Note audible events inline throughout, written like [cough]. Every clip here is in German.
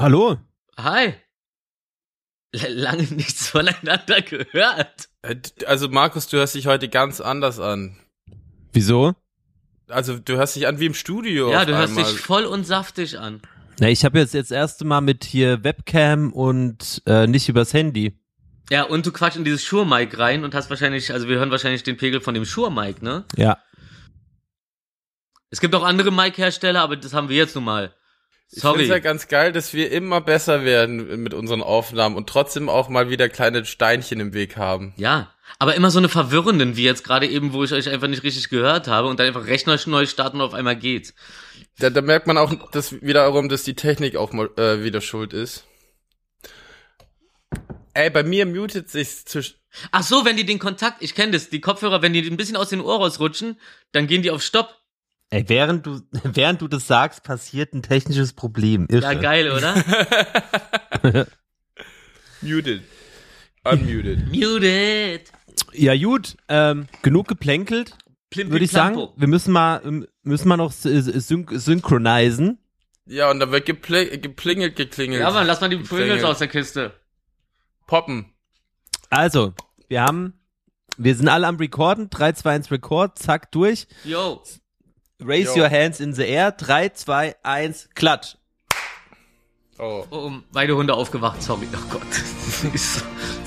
Hallo. Hi. L lange nichts voneinander gehört. Äh, Also Markus, du hörst dich heute ganz anders an. Wieso? Also du hörst dich an wie im Studio. Ja, auf du hörst einmal. dich voll und saftig an. Na, ich habe jetzt jetzt das erste Mal mit hier Webcam und äh, nicht übers Handy. Ja, und du quatsch in dieses Shure-Mic rein und hast wahrscheinlich, also wir hören wahrscheinlich den Pegel von dem Shure-Mic, ne? Ja. Es gibt auch andere Mic-Hersteller, aber das haben wir jetzt nun mal. Ich finde Sorry. ja ganz geil, dass wir immer besser werden mit unseren Aufnahmen und trotzdem auch mal wieder kleine Steinchen im Weg haben. Ja, aber immer so eine verwirrenden, wie jetzt gerade eben, wo ich euch einfach nicht richtig gehört habe und dann einfach Rechner neu starten und auf einmal geht's. Da, da merkt man auch dass wiederum, dass die Technik auch mal äh, wieder schuld ist. Ey, bei mir mutet sich zwischen. Ach so, wenn die den Kontakt, ich kenne das, die Kopfhörer, wenn die ein bisschen aus den Ohr rausrutschen, dann gehen die auf Stopp. Ey, während du [laughs] während du das sagst, passiert ein technisches Problem. Irre. Ja, geil, oder? [laughs] Muted. Unmuted. Muted. Ja, gut. Ähm, genug geplänkelt, würde ich sagen. Wir müssen mal müssen mal noch syn syn synchronisieren. ja, und dann wird gepl geplingelt, geklingelt. Ja, Mann, lass mal die Pringles aus der Kiste. Poppen. Also, wir haben wir sind alle am Recorden. 3 2 1 Record, zack durch. Yo. Raise Jo. your hands in the air. 3 2 1 klatsch. Oh. Oh, um, beide Hunde aufgewacht, sorry. Oh Gott. [laughs] Jetzt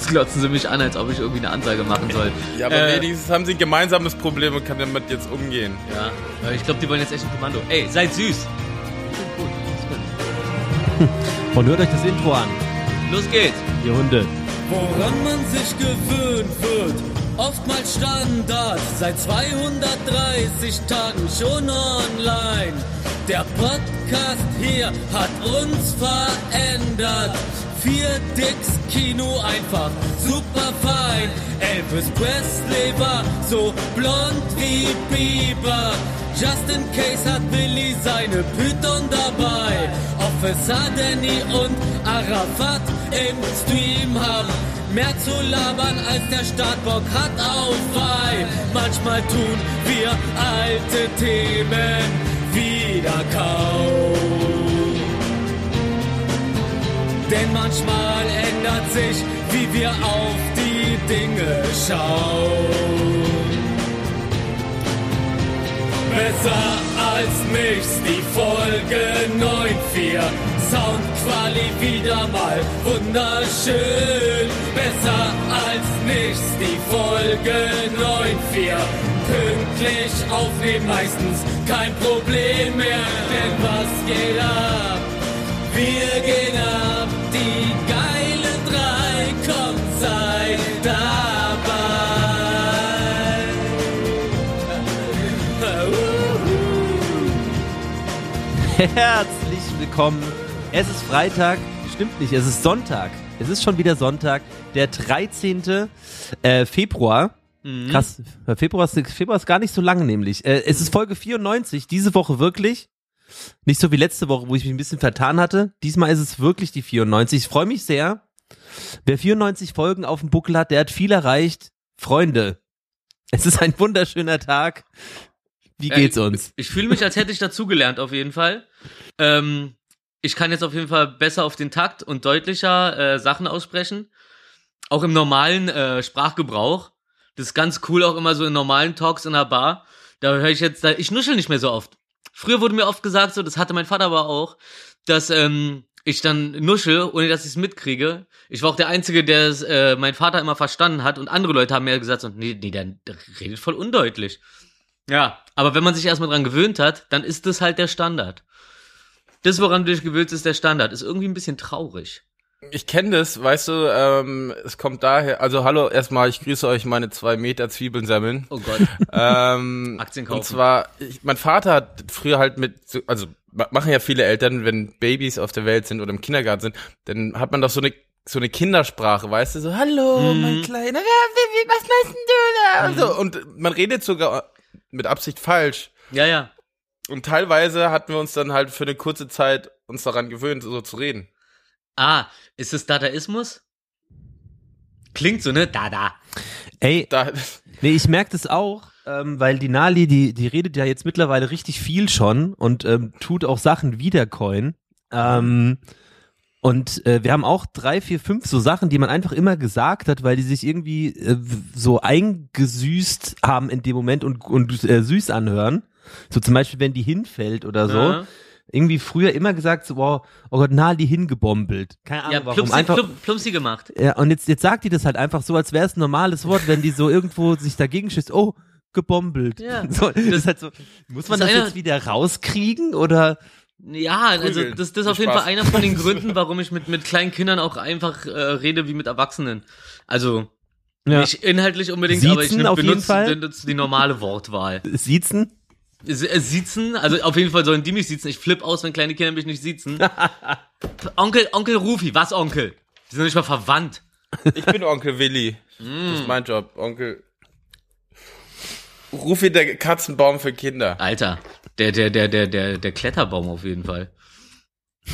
glotzen sie mich an, als ob ich irgendwie eine Ansage machen soll. Ja, aber Äh, wenigstens haben sie ein gemeinsames Problem und kann damit jetzt umgehen. Ja, ich glaube, die wollen jetzt echt ein Kommando. Ey, seid süß. Und hört euch das Intro an, Los geht's. ihr Hunde. Woran man sich gewöhnt wird, oftmals Standard, seit 230 Tagen schon online. Der Podcast hier hat uns verändert. Vier Dicks Kino einfach super fein. Elvis Presley war so blond wie Bieber. Just in case hat Willi seine Python dabei. Officer Danny und Arafat im Stream haben mehr zu labern als der Startbock hat auf Weih. Manchmal tun wir alte Themen wieder kaum. Denn manchmal ändert sich, wie wir auf die Dinge schauen. Besser als nichts, die Folge 9.4. Soundquali wieder mal wunderschön. Besser als nichts, die Folge 9.4. Pünktlich aufnehmen meistens kein Problem mehr. Denn was geht ab? Wir gehen ab, die geilen drei, kommt, seid dabei. Herzlich willkommen. Es ist Freitag. Stimmt nicht, es ist Sonntag. Es ist schon wieder Sonntag, der 13. Äh, Februar. Krass, Februar ist, Februar ist gar nicht so lang nämlich. Äh, es ist Folge 94, diese Woche wirklich. Nicht so wie letzte Woche, wo ich mich ein bisschen vertan hatte. Diesmal ist es wirklich die 94. Ich freue mich sehr. Wer 94 Folgen auf dem Buckel hat, der hat viel erreicht. Freunde, es ist ein wunderschöner Tag. Wie geht's ich, uns? Ich fühle mich, als hätte ich dazugelernt, auf jeden Fall. Ähm, ich kann jetzt auf jeden Fall besser auf den Takt und deutlicher äh, Sachen aussprechen. Auch im normalen äh, Sprachgebrauch. Das ist ganz cool, auch immer so in normalen Talks in der Bar. Da höre ich jetzt, da, ich nuschel nicht mehr so oft. Früher wurde mir oft gesagt, so, das hatte mein Vater aber auch, dass ähm, ich dann nuschel, ohne dass ich es mitkriege. Ich war auch der Einzige, der es äh, mein Vater immer verstanden hat und andere Leute haben mir gesagt, so, nee, nee, der, der redet voll undeutlich. Ja, aber wenn man sich erstmal dran gewöhnt hat, dann ist das halt der Standard. Das, woran du dich gewöhnst, ist der Standard. Ist irgendwie ein bisschen traurig. Ich kenne das, weißt du, ähm, es kommt daher, also hallo, erstmal, ich grüße euch meine zwei Meter Zwiebeln sammeln. Oh Gott. ähm, [laughs] Aktien kaufen. Und zwar, ich, mein Vater hat früher halt mit, so- also ma- machen ja viele Eltern, wenn Babys auf der Welt sind oder im Kindergarten sind, dann hat man doch so eine so eine Kindersprache, weißt du, so hallo, Mhm. mein kleiner, was machst denn du da? Und, so, und man redet sogar mit Absicht falsch. Ja, ja. Und teilweise hatten wir uns dann halt für eine kurze Zeit uns daran gewöhnt, so zu reden. Ah, ist es Dadaismus? Klingt so, ne? Dada. Ey, Da, [laughs] Nee, ich merke das auch, ähm, weil die Nali, die, die redet ja jetzt mittlerweile richtig viel schon und ähm, tut auch Sachen wiedercoin. Ähm, Und äh, wir haben auch drei, vier, fünf so Sachen, die man einfach immer gesagt hat, weil die sich irgendwie äh, so eingesüßt haben in dem Moment und, und äh, süß anhören. So zum Beispiel, wenn die hinfällt oder so. Ja. Irgendwie früher immer gesagt, so, wow, oh Gott, na, die hingebombelt. Keine Ahnung, Ja, warum. plumpsi, Einfach, plump, plumpsi gemacht. ja, und jetzt, jetzt sagt die das halt einfach so, als wäre es ein normales Wort, wenn die so irgendwo sich dagegen schießt, oh, gebombelt. Ja. [laughs] So, das ist halt so, muss man das das, jetzt wieder rauskriegen oder? Ja, also das, das ist auf jeden Spaß. Fall einer von den [laughs] Gründen, warum ich mit, mit kleinen Kindern auch einfach äh, rede wie mit Erwachsenen. Also Ja. nicht inhaltlich unbedingt, aber ich Siezen nehm- auf jeden benutze, Fall? benutze die normale Wortwahl. Siezen? Äh, Siezen, also auf jeden Fall sollen die mich siezen. Ich flipp aus, wenn kleine Kinder mich nicht siezen. [laughs] Onkel, Onkel Rufi, was Onkel? Die sind nicht mal verwandt. Ich bin Onkel Willi. Das ist mein Job. Onkel. Rufi der Katzenbaum für Kinder. Alter, der, der, der, der, der, der Kletterbaum auf jeden Fall. [laughs]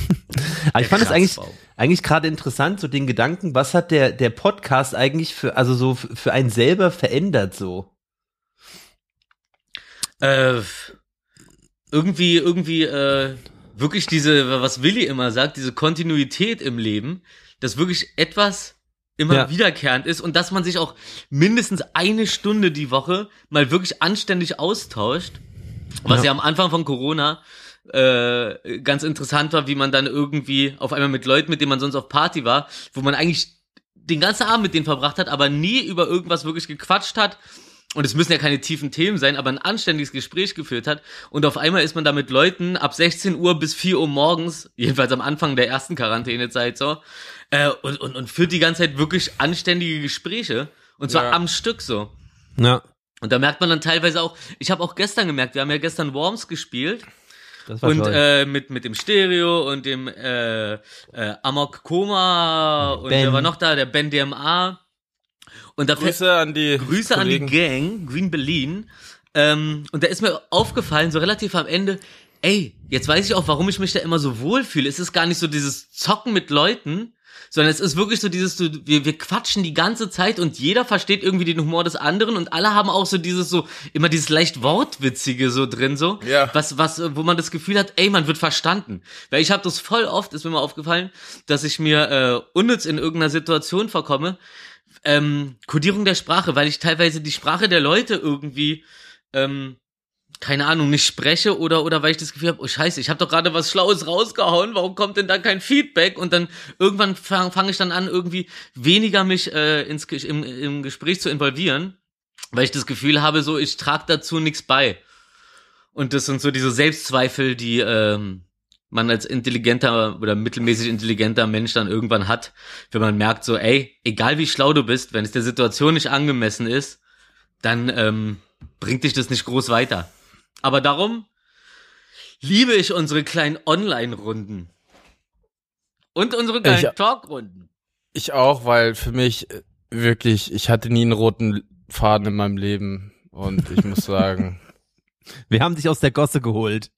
Aber ich fand es eigentlich, eigentlich gerade interessant, so den Gedanken, was hat der, der Podcast eigentlich für, also so für einen selber verändert so? Äh, irgendwie, irgendwie, äh, wirklich diese, was Willi immer sagt, diese Kontinuität im Leben, dass wirklich etwas immer Ja. wiederkehrend ist und dass man sich auch mindestens eine Stunde die Woche mal wirklich anständig austauscht. Was Ja. ja, am Anfang von Corona äh, ganz interessant war, wie man dann irgendwie auf einmal mit Leuten, mit denen man sonst auf Party war, wo man eigentlich den ganzen Abend mit denen verbracht hat, aber nie über irgendwas wirklich gequatscht hat. Und es müssen ja keine tiefen Themen sein, aber ein anständiges Gespräch geführt hat. Und auf einmal ist man da mit Leuten ab 16 Uhr bis 4 Uhr morgens, jedenfalls am Anfang der ersten Quarantänezeit so, äh, und, und, und führt die ganze Zeit wirklich anständige Gespräche. Und zwar Ja. am Stück so. Ja, Und da merkt man dann teilweise auch, ich habe auch gestern gemerkt, wir haben ja gestern Worms gespielt das war und toll. äh, mit mit dem Stereo und dem äh, äh, Amok Koma und Ben. wer war noch da, der Ben DMA und da Grüße an die Grüße Kollegen. an die Gang, Green Berlin. Ähm, und da ist mir aufgefallen, so relativ am Ende, ey, jetzt weiß ich auch, warum ich mich da immer so wohl fühle. Es ist gar nicht so dieses Zocken mit Leuten, sondern es ist wirklich so dieses, so, wir, wir quatschen die ganze Zeit und jeder versteht irgendwie den Humor des anderen und alle haben auch so dieses so, immer dieses leicht Wortwitzige so drin, so, Ja. was, was, wo man das Gefühl hat, ey, man wird verstanden. Weil ich habe das voll oft, ist mir mal aufgefallen, dass ich mir äh, unnütz in irgendeiner Situation vorkomme, ähm, Kodierung der Sprache, weil ich teilweise die Sprache der Leute irgendwie, ähm, keine Ahnung, nicht spreche oder oder weil ich das Gefühl habe, oh Scheiße, ich habe doch gerade was Schlaues rausgehauen, warum kommt denn da kein Feedback? Und dann irgendwann fange fang ich dann an, irgendwie weniger mich äh, ins, im, im Gespräch zu involvieren, weil ich das Gefühl habe, so ich trage dazu nichts bei. Und das sind so diese Selbstzweifel, die ähm, man als intelligenter oder mittelmäßig intelligenter Mensch dann irgendwann hat, wenn man merkt so, ey, egal wie schlau du bist, wenn es der Situation nicht angemessen ist, dann ähm, bringt dich das nicht groß weiter. Aber darum liebe ich unsere kleinen Online-Runden. Und unsere kleinen Ich- Talk-Runden. Ich auch, weil für mich äh, wirklich, ich hatte nie einen roten Faden in meinem Leben. Und ich muss [laughs] sagen, Wir haben dich aus der Gosse geholt.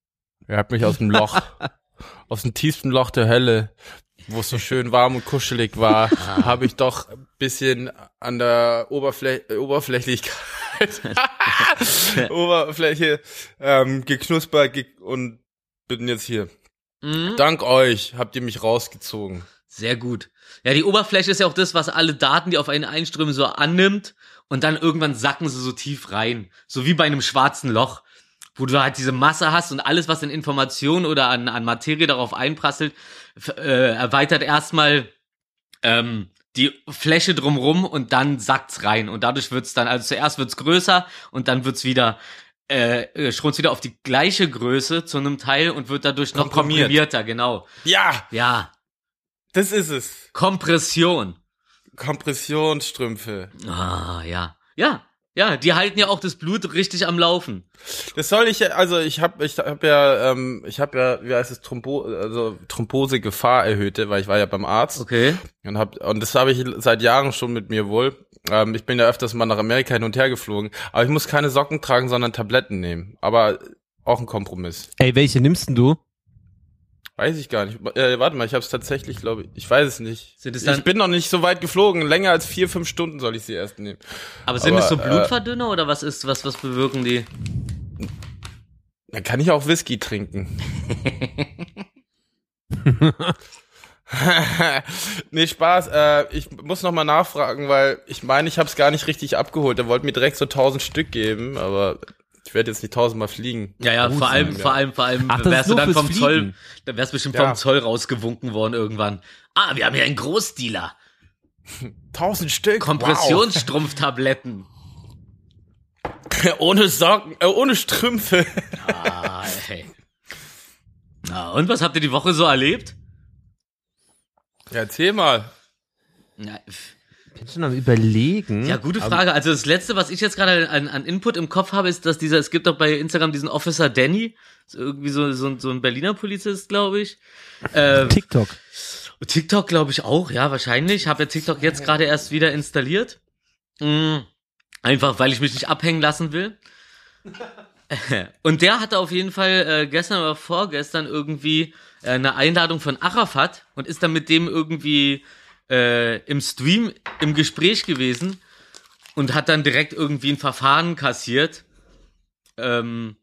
er hat mich aus dem Loch, [laughs] aus dem tiefsten Loch der Hölle, wo es so schön warm und kuschelig war, [laughs] habe ich doch ein bisschen an der Oberflä äh, Oberflächlichkeit, [laughs] Oberfläche ähm, geknuspert ge und bin jetzt hier. Mhm. Dank euch habt ihr mich rausgezogen. Sehr gut. Ja, die Oberfläche ist ja auch das, was alle Daten, die auf einen einströmen, so annimmt und dann irgendwann sacken sie so tief rein. So wie bei einem schwarzen Loch, wo du halt diese Masse hast und alles, was in Information oder an, an Materie darauf einprasselt, äh, erweitert erstmal ähm, die Fläche drumrum und dann sackt's rein. Und dadurch wird's dann, also zuerst wird's größer und dann wird's wieder äh, äh, schrumpft wieder auf die gleiche Größe zu einem Teil und wird dadurch noch Komprimiert. komprimierter, genau. Ja, Ja, das ist es. Kompression. Kompressionsstrümpfe. Ah, ja. Ja, ja, die halten ja auch das Blut richtig am Laufen. Das soll ich ja, also ich habe ich hab ja, ähm, ich habe ja, wie heißt es, Thrombo, also Thrombosegefahr erhöhte, weil ich war ja beim Arzt Okay. und hab, und das habe ich seit Jahren schon mit mir wohl. Ähm, ich bin ja öfters mal nach Amerika hin und her geflogen, aber ich muss keine Socken tragen, sondern Tabletten nehmen. Aber auch ein Kompromiss. Ey, welche nimmst denn du? Weiß ich gar nicht. Äh, warte mal, ich habe es tatsächlich, glaube ich. Ich weiß es nicht. Sind es dann- ich bin noch nicht so weit geflogen. Länger als vier, fünf Stunden soll ich sie erst nehmen. Aber sind Aber, es so äh, Blutverdünner oder was ist, was, was bewirken die? Dann kann ich auch Whisky trinken. [laughs] nee, Spaß. Äh, ich muss noch mal nachfragen, weil ich meine, ich habe es gar nicht richtig abgeholt. Er wollte mir direkt so tausend Stück geben, aber ich werde jetzt nicht tausendmal fliegen. Ja, ja, vor allem, vor allem, vor allem Ach, wärst du dann vom Zoll, Fliegen. dann wärst du bestimmt Ja. vom Zoll rausgewunken worden irgendwann. Ah, wir haben hier einen Großdealer. [laughs] Tausend Stück. Kompressionsstrumpftabletten. Wow. [laughs] ohne Socken, äh, ohne Strümpfe. Ah, hey. Na, und was habt ihr die Woche so erlebt? Ja, erzähl mal. Ja, Ich bin schon am überlegen. Ja, gute Frage. Also das letzte, was ich jetzt gerade an, an Input im Kopf habe, ist, dass dieser, es gibt doch bei Instagram diesen Officer Danny, irgendwie so, so, so ein Berliner Polizist, glaube ich. Ähm, TikTok. TikTok glaube ich auch, ja, wahrscheinlich. Habe ja TikTok jetzt gerade erst wieder installiert. Mm, einfach, weil ich mich nicht abhängen lassen will. [laughs] Und der hatte auf jeden Fall äh, gestern oder vorgestern irgendwie äh, eine Einladung von Arafat und ist dann mit dem irgendwie äh, im Stream im Gespräch gewesen und hat dann direkt irgendwie ein Verfahren kassiert. Ähm,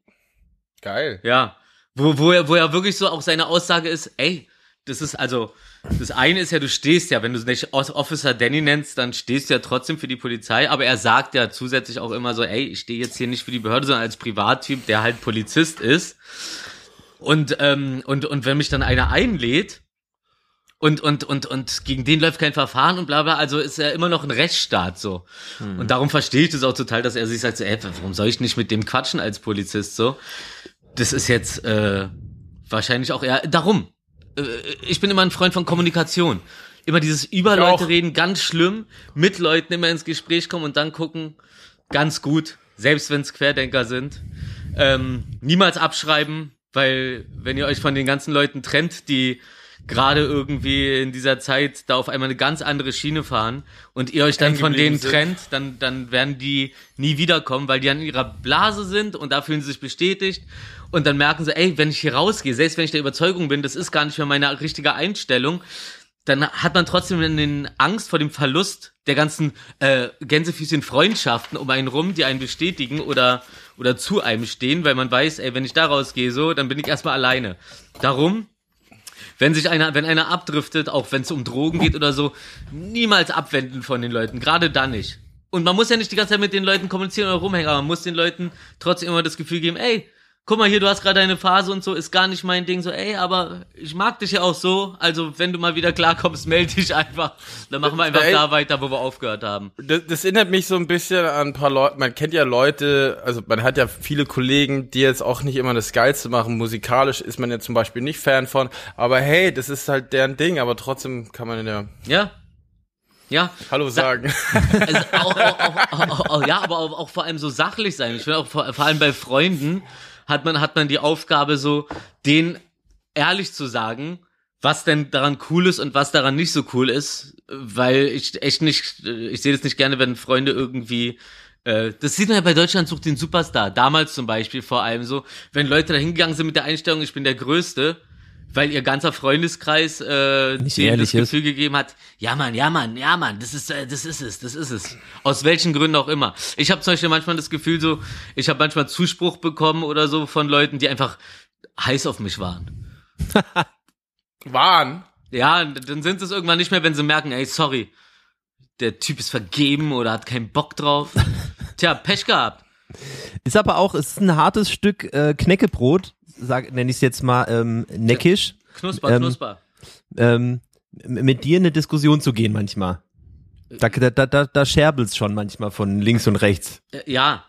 Geil. ja, wo, wo, er, wo er wirklich so auch seine Aussage ist, ey, das ist also, das eine ist ja, du stehst ja, wenn du nicht Officer Danny nennst, dann stehst du ja trotzdem für die Polizei, aber er sagt ja zusätzlich auch immer so, ey, ich stehe jetzt hier nicht für die Behörde, sondern als Privattyp, der halt Polizist ist. Und, ähm, und, und wenn mich dann einer einlädt, und, und, und, und gegen den läuft kein Verfahren und bla bla, also ist er immer noch ein Rechtsstaat so. Und darum verstehe ich das auch total, dass er sich sagt, so, ey, warum soll ich nicht mit dem quatschen als Polizist so? Das ist jetzt äh, wahrscheinlich auch eher darum. Äh, ich bin immer ein Freund von Kommunikation. Immer dieses über Ich Leute auch. reden, ganz schlimm, mit Leuten immer ins Gespräch kommen und dann gucken, ganz gut, selbst wenn es Querdenker sind. Ähm, niemals abschreiben, weil wenn ihr euch von den ganzen Leuten trennt, die gerade irgendwie in dieser Zeit da auf einmal eine ganz andere Schiene fahren und ihr euch dann von denen sind. trennt, dann, dann werden die nie wiederkommen, weil die an ihrer Blase sind und da fühlen sie sich bestätigt und dann merken sie, ey, wenn ich hier rausgehe, selbst wenn ich der Überzeugung bin, das ist gar nicht mehr meine richtige Einstellung, dann hat man trotzdem den Angst vor dem Verlust der ganzen äh, Gänsefüßchen Freundschaften um einen rum, die einen bestätigen oder oder zu einem stehen, weil man weiß, ey, wenn ich da rausgehe, so, dann bin ich erstmal alleine. Darum, wenn sich einer, wenn einer abdriftet, auch wenn es um Drogen geht oder so, niemals abwenden von den Leuten, gerade dann nicht. Und man muss ja nicht die ganze Zeit mit den Leuten kommunizieren oder rumhängen, aber man muss den Leuten trotzdem immer das Gefühl geben, ey, guck mal hier, du hast gerade eine Phase und so, ist gar nicht mein Ding, so, ey, aber ich mag dich ja auch so, also wenn du mal wieder klarkommst, [laughs] melde dich einfach, dann machen wir einfach Ey. da weiter, wo wir aufgehört haben. Das, das erinnert mich so ein bisschen an ein paar Leute. Man kennt ja Leute, also man hat ja viele Kollegen, die jetzt auch nicht immer das Geilste machen. Musikalisch ist man ja zum Beispiel nicht Fan von. Aber hey, das ist halt deren Ding. Aber trotzdem kann man ja Ja? Ja, Hallo sagen. [laughs] also auch, auch, auch, ja, aber auch, auch vor allem so sachlich sein. Ich finde auch vor, vor allem bei Freunden hat man, hat man die Aufgabe, so denen ehrlich zu sagen, was denn daran cool ist und was daran nicht so cool ist, weil ich echt nicht, ich sehe das nicht gerne, wenn Freunde irgendwie äh, das sieht man ja bei Deutschland sucht den Superstar. Damals zum Beispiel vor allem so, wenn Leute da hingegangen sind mit der Einstellung, ich bin der Größte, weil ihr ganzer Freundeskreis äh, Nicht denen ehrlich das ist. Gefühl gegeben hat, ja Mann, ja Mann, ja Mann, das ist, äh, das ist es, das ist es. Aus welchen Gründen auch immer. Ich habe zum Beispiel manchmal das Gefühl so, ich habe manchmal Zuspruch bekommen oder so von Leuten, die einfach heiß auf mich waren. [laughs] Wahn. Ja, dann sind es irgendwann nicht mehr, wenn sie merken, ey, sorry, der Typ ist vergeben oder hat keinen Bock drauf. [laughs] Tja, Pech gehabt. Ist aber auch, es ist ein hartes Stück äh, Knäckebrot, sag, nenne ich es jetzt mal ähm, neckisch, Knusper, Ähm, knusper. ähm, mit dir in eine Diskussion zu gehen manchmal. Da, da, da, da, da scherbelt's schon manchmal von links und rechts. Äh, ja,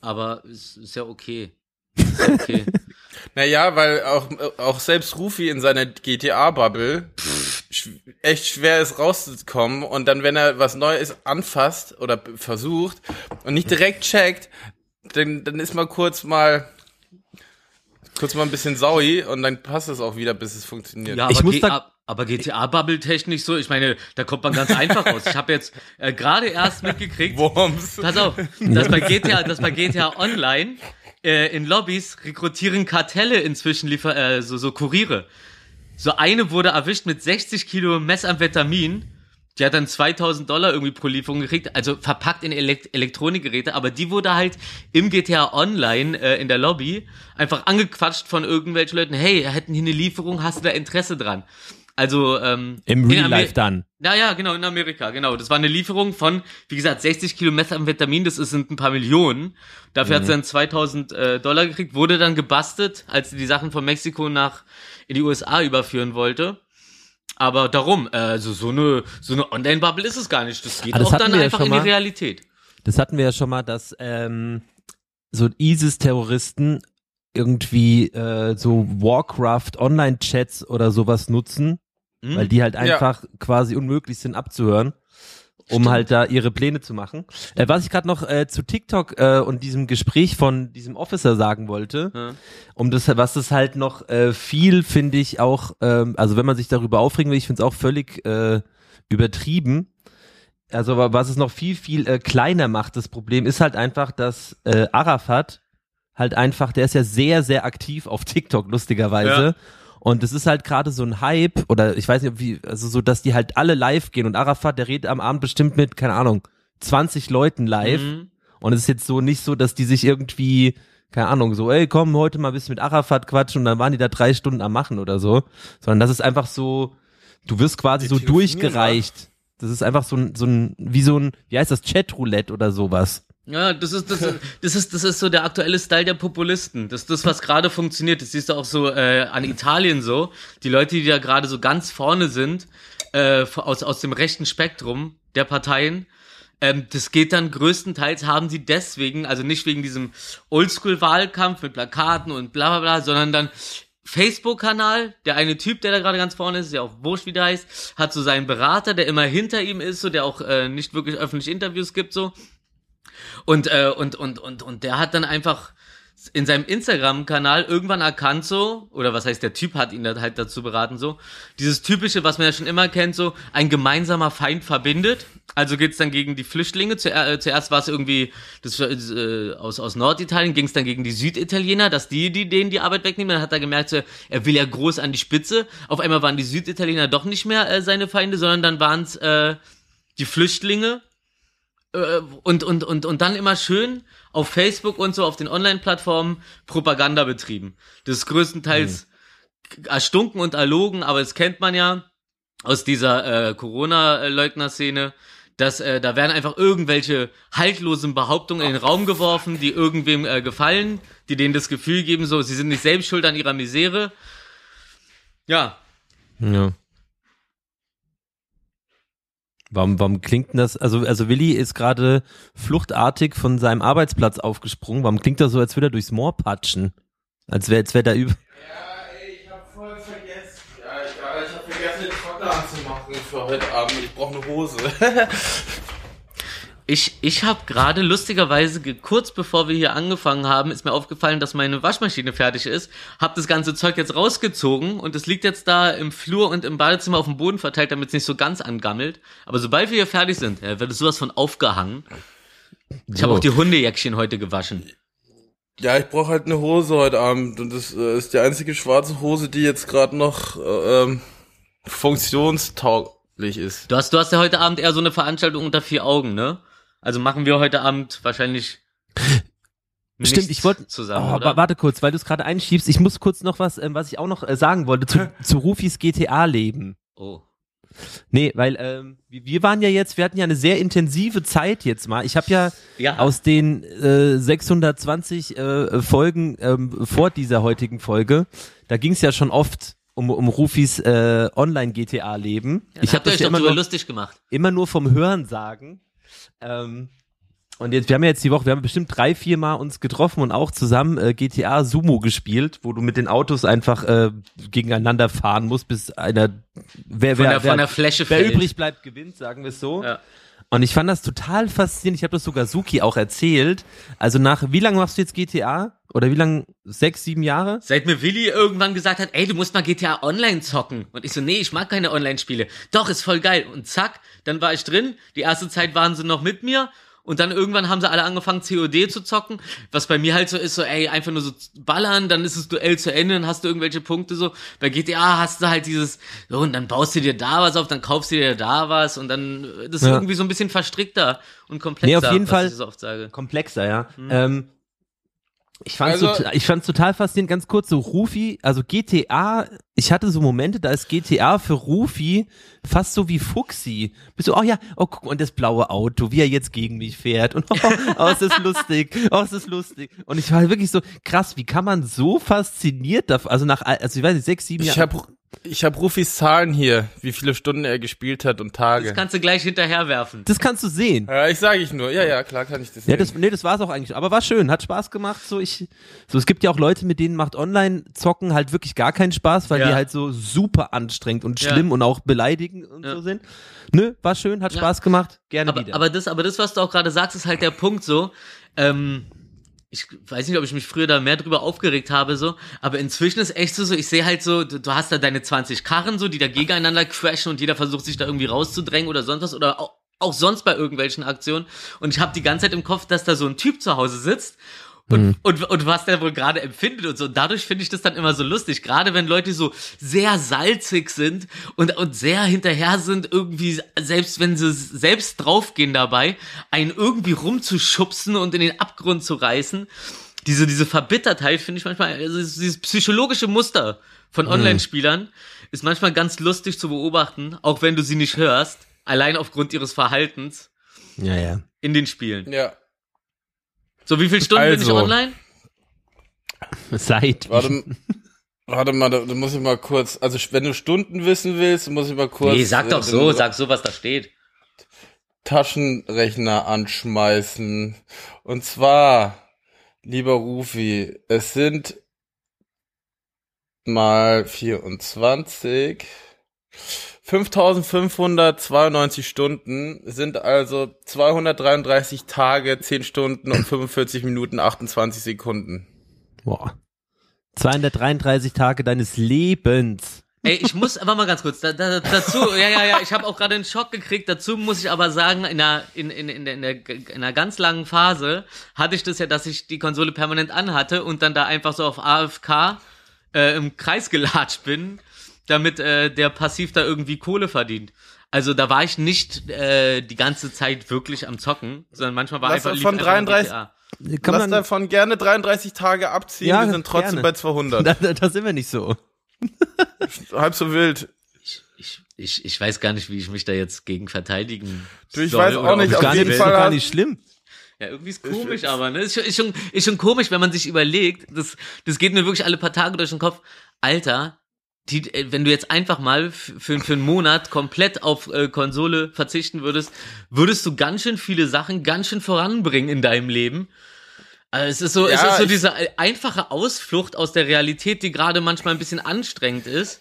aber es ist ja okay. Ist ja okay. [laughs] Naja, weil auch, auch selbst Rufi in seiner GTA-Bubble echt schwer ist rauszukommen und dann, wenn er was Neues anfasst oder versucht und nicht direkt checkt, dann, dann ist mal kurz mal kurz mal ein bisschen saui und dann passt es auch wieder, bis es funktioniert. Ja, Ich aber, muss G- da- ab- aber GTA-Bubble technisch so, ich meine, da kommt man ganz einfach raus. Ich habe jetzt äh, gerade erst mitgekriegt, Worms. pass auf, dass bei GTA, dass bei GTA Online äh, in Lobbys rekrutieren Kartelle inzwischen liefer, äh, so, so Kuriere. So eine wurde erwischt mit 60 Kilo Methamphetamin. Die hat dann 2000 Dollar irgendwie pro Lieferung gekriegt, also verpackt in Elekt Elektronikgeräte, aber die wurde halt im GTA Online äh, in der Lobby einfach angequatscht von irgendwelchen Leuten, hey, hätten hier eine Lieferung, hast du da Interesse dran? Also ähm, Im in Real Life dann. Ja, ja, genau, in Amerika, genau. Das war eine Lieferung von, wie gesagt, 60 Kilo Methamphetamin, das ist, sind ein paar Millionen. Dafür hat sie dann 2000 äh, Dollar gekriegt, wurde dann gebastelt, als sie die Sachen von Mexiko nach in die USA überführen wollte. Aber darum, also so eine, so eine Online-Bubble ist es gar nicht. Das geht Ah, das auch dann ja einfach schon in die. Realität. Das hatten wir ja schon mal, dass ähm, so ISIS-Terroristen irgendwie äh, so Warcraft-Online-Chats oder sowas nutzen, Hm? weil die halt einfach quasi unmöglich sind abzuhören, um Stimmt. halt da ihre Pläne zu machen. Äh, was ich gerade noch äh, zu TikTok äh, und diesem Gespräch von diesem Officer sagen wollte, Ja. um das, was das halt noch äh, viel, finde ich auch, ähm, also wenn man sich darüber aufregen will, ich finde es auch völlig äh, übertrieben. Also wa- was es noch viel, viel äh, kleiner macht, das Problem ist halt einfach, dass Arafat halt einfach, der ist ja sehr, sehr aktiv auf TikTok, lustigerweise. Ja. Und es ist halt gerade so ein Hype, oder ich weiß nicht, ob wie, also so, dass die halt alle live gehen und Arafat, der redet am Abend bestimmt mit, keine Ahnung, 20 Leuten live. Mhm. Und es ist jetzt so nicht so, dass die sich irgendwie, keine Ahnung, so, ey, komm, heute mal ein bisschen mit Arafat quatschen und dann waren die da drei Stunden am Machen oder so. Sondern das ist einfach so, du wirst quasi Die so durchgereicht. Das ist einfach so ein, so ein, wie so ein, wie heißt das, Chatroulette oder sowas. Ja, das ist, das, ist- [laughs] das ist, das ist so der aktuelle Style der Populisten. Das ist das, was gerade funktioniert. Das siehst du auch so äh, an Italien so. Die Leute, die da gerade so ganz vorne sind, äh, aus, aus dem rechten Spektrum der Parteien, ähm, das geht dann größtenteils, haben sie deswegen, also nicht wegen diesem Oldschool-Wahlkampf mit Plakaten und bla bla bla, sondern dann Facebook-Kanal, der eine Typ, der da gerade ganz vorne ist, ja auch wurscht, wie der heißt, hat so seinen Berater, der immer hinter ihm ist, so der auch äh, nicht wirklich öffentlich Interviews gibt, so. Und, äh, und, und, und, und der hat dann einfach in seinem Instagram-Kanal irgendwann erkannt so, oder was heißt, der Typ hat ihn halt dazu beraten so, dieses typische, was man ja schon immer kennt, so, ein gemeinsamer Feind verbindet. Also geht's dann gegen die Flüchtlinge. Zu, äh, zuerst war es irgendwie das, äh, aus, aus Norditalien, ging's dann gegen die Süditaliener, dass die, die denen die Arbeit wegnehmen. Dann hat er gemerkt, so, er will ja groß an die Spitze. Auf einmal waren die Süditaliener doch nicht mehr äh, seine Feinde, sondern dann waren's äh, die Flüchtlinge und, und, und, und dann immer schön auf Facebook und so auf den Online-Plattformen Propaganda betrieben. Das ist größtenteils erstunken und erlogen, aber das kennt man ja aus dieser äh, Corona-Leugner-Szene, dass äh, da werden einfach irgendwelche haltlosen Behauptungen in den Raum geworfen, die irgendwem äh, gefallen, die denen das Gefühl geben, so, sie sind nicht selbst schuld an ihrer Misere. Ja, Ja. Warum, warum klingt denn das? Also, also Willi ist gerade fluchtartig von seinem Arbeitsplatz aufgesprungen. Warum klingt das so, als würde er durchs Moor patschen? Als wäre, als wäre da über. Ja, ich hab voll vergessen. Ja, ich hab vergessen, den Trockner anzumachen für heute Abend. Ich brauche eine Hose. [laughs] Ich, ich habe gerade lustigerweise, ge- kurz bevor wir hier angefangen haben, ist mir aufgefallen, dass meine Waschmaschine fertig ist. Hab das ganze Zeug jetzt rausgezogen und es liegt jetzt da im Flur und im Badezimmer auf dem Boden verteilt, damit es nicht so ganz angammelt. Aber sobald wir hier fertig sind, ja, wird es sowas von aufgehangen. Ich habe So. auch die Hundejäckchen heute gewaschen. ja, ich brauche halt eine Hose heute Abend. Und das äh, ist die einzige schwarze Hose, die jetzt gerade noch äh, ähm, funktionstauglich ist. Du hast, du hast ja heute Abend eher so eine Veranstaltung unter vier Augen, ne? Also machen wir heute Abend wahrscheinlich. [laughs] Stimmt, ich wollte. zusammen, Oh, warte kurz, weil du es gerade einschiebst. Ich muss kurz noch was, ähm, was ich auch noch äh, sagen wollte zu, zu Rufis GTA-Leben. Oh. Nee, weil ähm, wir waren ja jetzt, wir hatten ja eine sehr intensive Zeit jetzt mal. Ich habe ja Ja. aus den äh, 620 äh, Folgen ähm, vor dieser heutigen Folge, da ging es ja schon oft um, um Rufis äh, Online-GTA-Leben. Ja, ich habe das euch ja immer nur, lustig gemacht. immer nur vom Hören sagen. Ähm, und jetzt, wir haben ja jetzt die Woche, wir haben bestimmt drei, vier Mal uns getroffen und auch zusammen äh, GTA Sumo gespielt, wo du mit den Autos einfach äh, gegeneinander fahren musst, bis einer, wer, Von wer, von der Fläche wer fällt. übrig bleibt, gewinnt, sagen wir es so. Ja. Und ich fand das total faszinierend. Ich habe das sogar Suki auch erzählt. Also nach, wie lange machst du jetzt GTA? Oder wie lange? Sechs, sieben Jahre? Seit mir Willi irgendwann gesagt hat, ey, du musst mal GTA Online zocken. Und ich so, nee, ich mag keine Online-Spiele. Doch, ist voll geil. Und zack, dann war ich drin. Die erste Zeit waren sie noch mit mir. Und dann irgendwann haben sie alle angefangen, COD zu zocken. Was bei mir halt so ist, so, ey, einfach nur so ballern, dann ist das Duell zu Ende, dann hast du irgendwelche Punkte so. Bei GTA hast du halt dieses, so, und dann baust du dir da was auf, dann kaufst du dir da was und dann, das ist Ja. irgendwie so ein bisschen verstrickter und komplexer, Nee, auf jeden was Fall. ich so oft sage. Komplexer, ja. Ähm, Ich fand's, Also- total, ich fand's total faszinierend, ganz kurz, so Rufi, also GTA, ich hatte so Momente, da ist GTA für Rufi fast so wie Fuxi. Bist du, oh ja, oh guck mal, und das blaue Auto, wie er jetzt gegen mich fährt und oh, [laughs] oh es ist lustig, oh es ist lustig. Und ich war wirklich so, krass, wie kann man so fasziniert davon, also nach, also ich weiß nicht, sechs, sieben Jahren. Habe ich hab Rufis Zahlen hier, wie viele Stunden er gespielt hat und Tage. Das kannst du gleich hinterher werfen. Das kannst du sehen. Ja, ich sage ich nur. Ja, ja, klar kann ich das Ja, sehen. das, nee, das war's auch eigentlich. Aber war schön, hat Spaß gemacht. So, ich, so, es gibt ja auch Leute, mit denen macht Online-Zocken halt wirklich gar keinen Spaß, weil Ja. die halt so super anstrengend und Ja. schlimm und auch beleidigend und Ja. so sind. Nö, war schön, hat Ja. Spaß gemacht. Gerne Aber, wieder. aber das, aber das, was du auch gerade sagst, ist halt der Punkt so. Ähm, ich weiß nicht, ob ich mich früher da mehr drüber aufgeregt habe, so, aber inzwischen ist echt so, ich sehe halt so, du, du hast da deine 20 Karren, so, die da gegeneinander crashen und jeder versucht sich da irgendwie rauszudrängen oder sonst was oder auch, auch sonst bei irgendwelchen Aktionen. Und ich habe die ganze Zeit im Kopf, dass da so ein Typ zu Hause sitzt und, und, und was der wohl gerade empfindet und so. Und dadurch finde ich das dann immer so lustig. Gerade wenn Leute so sehr salzig sind und, und sehr hinterher sind, irgendwie, selbst wenn sie selbst draufgehen dabei, einen irgendwie rumzuschubsen und in den Abgrund zu reißen. Diese, diese Verbittertheit finde ich manchmal, also dieses psychologische Muster von Online-Spielern ist manchmal ganz lustig zu beobachten, auch wenn du sie nicht hörst, allein aufgrund ihres Verhaltens ja, ja. in den Spielen. ja. So, wie viele Stunden bin ich Also. online? Seit. Warte, warte mal, da, da muss ich mal kurz, also wenn du Stunden wissen willst, muss ich mal kurz Nee, sag doch äh, so, sag so, was da steht. Taschenrechner anschmeißen. Und zwar, lieber Rufi, es sind mal 24. 5592 Stunden sind also 233 Tage, 10 Stunden und 45 Minuten 28 Sekunden. Boah. 233 Tage deines Lebens. Ey, ich muss aber mal ganz kurz da, da, dazu, ja, ja, ja, ich habe auch gerade einen Schock gekriegt. Dazu muss ich aber sagen, in einer, in, in, in, der, in, der, in einer ganz langen Phase hatte ich das ja, dass ich die Konsole permanent anhatte und dann da einfach so auf AFK äh, im Kreis gelatscht bin, damit äh, der passiv da irgendwie Kohle verdient. Also da war ich nicht äh, die ganze Zeit wirklich am Zocken, sondern manchmal war Lass einfach von einfach 33 GTA. Kann Lass man, davon gerne 33 Tage abziehen, Ja, wir sind trotzdem gerne. bei 200. [laughs] da, da, da sind wir nicht so. [laughs] Halb so wild. Ich, ich, ich, ich weiß gar nicht, wie ich mich da jetzt gegen verteidigen Du, ich soll weiß auch nicht, ich auf gar jeden nicht, Fall gar nicht schlimm. Ja, irgendwie ist komisch, aber ne? Ist schon, ist, schon, ist schon komisch, wenn man sich überlegt, das, das geht mir wirklich alle paar Tage durch den Kopf. Alter, die, äh, wenn du jetzt einfach mal für, für einen Monat komplett auf äh, Konsole verzichten würdest, würdest du ganz schön viele Sachen ganz schön voranbringen in deinem Leben. Also es ist so, es Ja, ist so diese äh, einfache Ausflucht aus der Realität, die gerade manchmal ein bisschen anstrengend ist.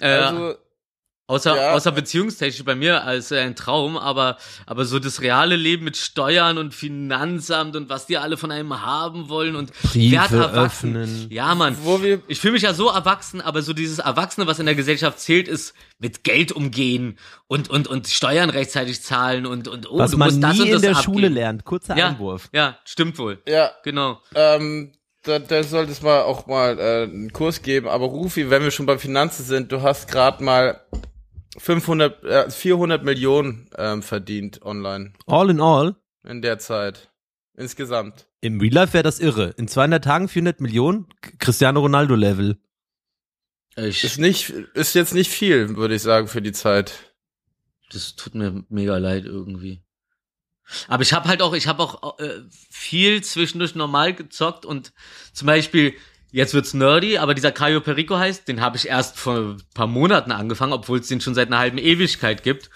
Äh, Also, Außer, Ja. außer beziehungstechnisch bei mir als äh, ein Traum, aber, aber so das reale Leben mit Steuern und Finanzamt und was die alle von einem haben wollen und Briefe öffnen. Ja, Mann. wo wir, Ich fühle mich ja so erwachsen, aber so dieses Erwachsene, was in der Gesellschaft zählt, ist mit Geld umgehen und, und, und Steuern rechtzeitig zahlen und, und oh, Was du man musst das nie und das in der abgeben. Schule lernt. Kurzer Ja, Einwurf. ja, stimmt wohl. ja, Genau. ähm, da, da sollte es mal auch mal äh, einen Kurs geben. Aber Rufi, wenn wir schon beim Finanzen sind, du hast gerade mal 500, äh, 400 Millionen ähm, verdient online All in all, in der Zeit. Insgesamt. im Real Life wäre das irre. In 200 Tagen 400 Millionen, Cristiano Ronaldo Level. Ich, Ist nicht, ist jetzt nicht viel, würde ich sagen, für die Zeit. das tut mir mega leid irgendwie. Aber ich habe halt auch, ich habe auch äh, viel zwischendurch normal gezockt und zum Beispiel, jetzt wird's nerdy, aber dieser Caio Perico heißt, den habe ich erst vor ein paar Monaten angefangen, obwohl es den schon seit einer halben Ewigkeit gibt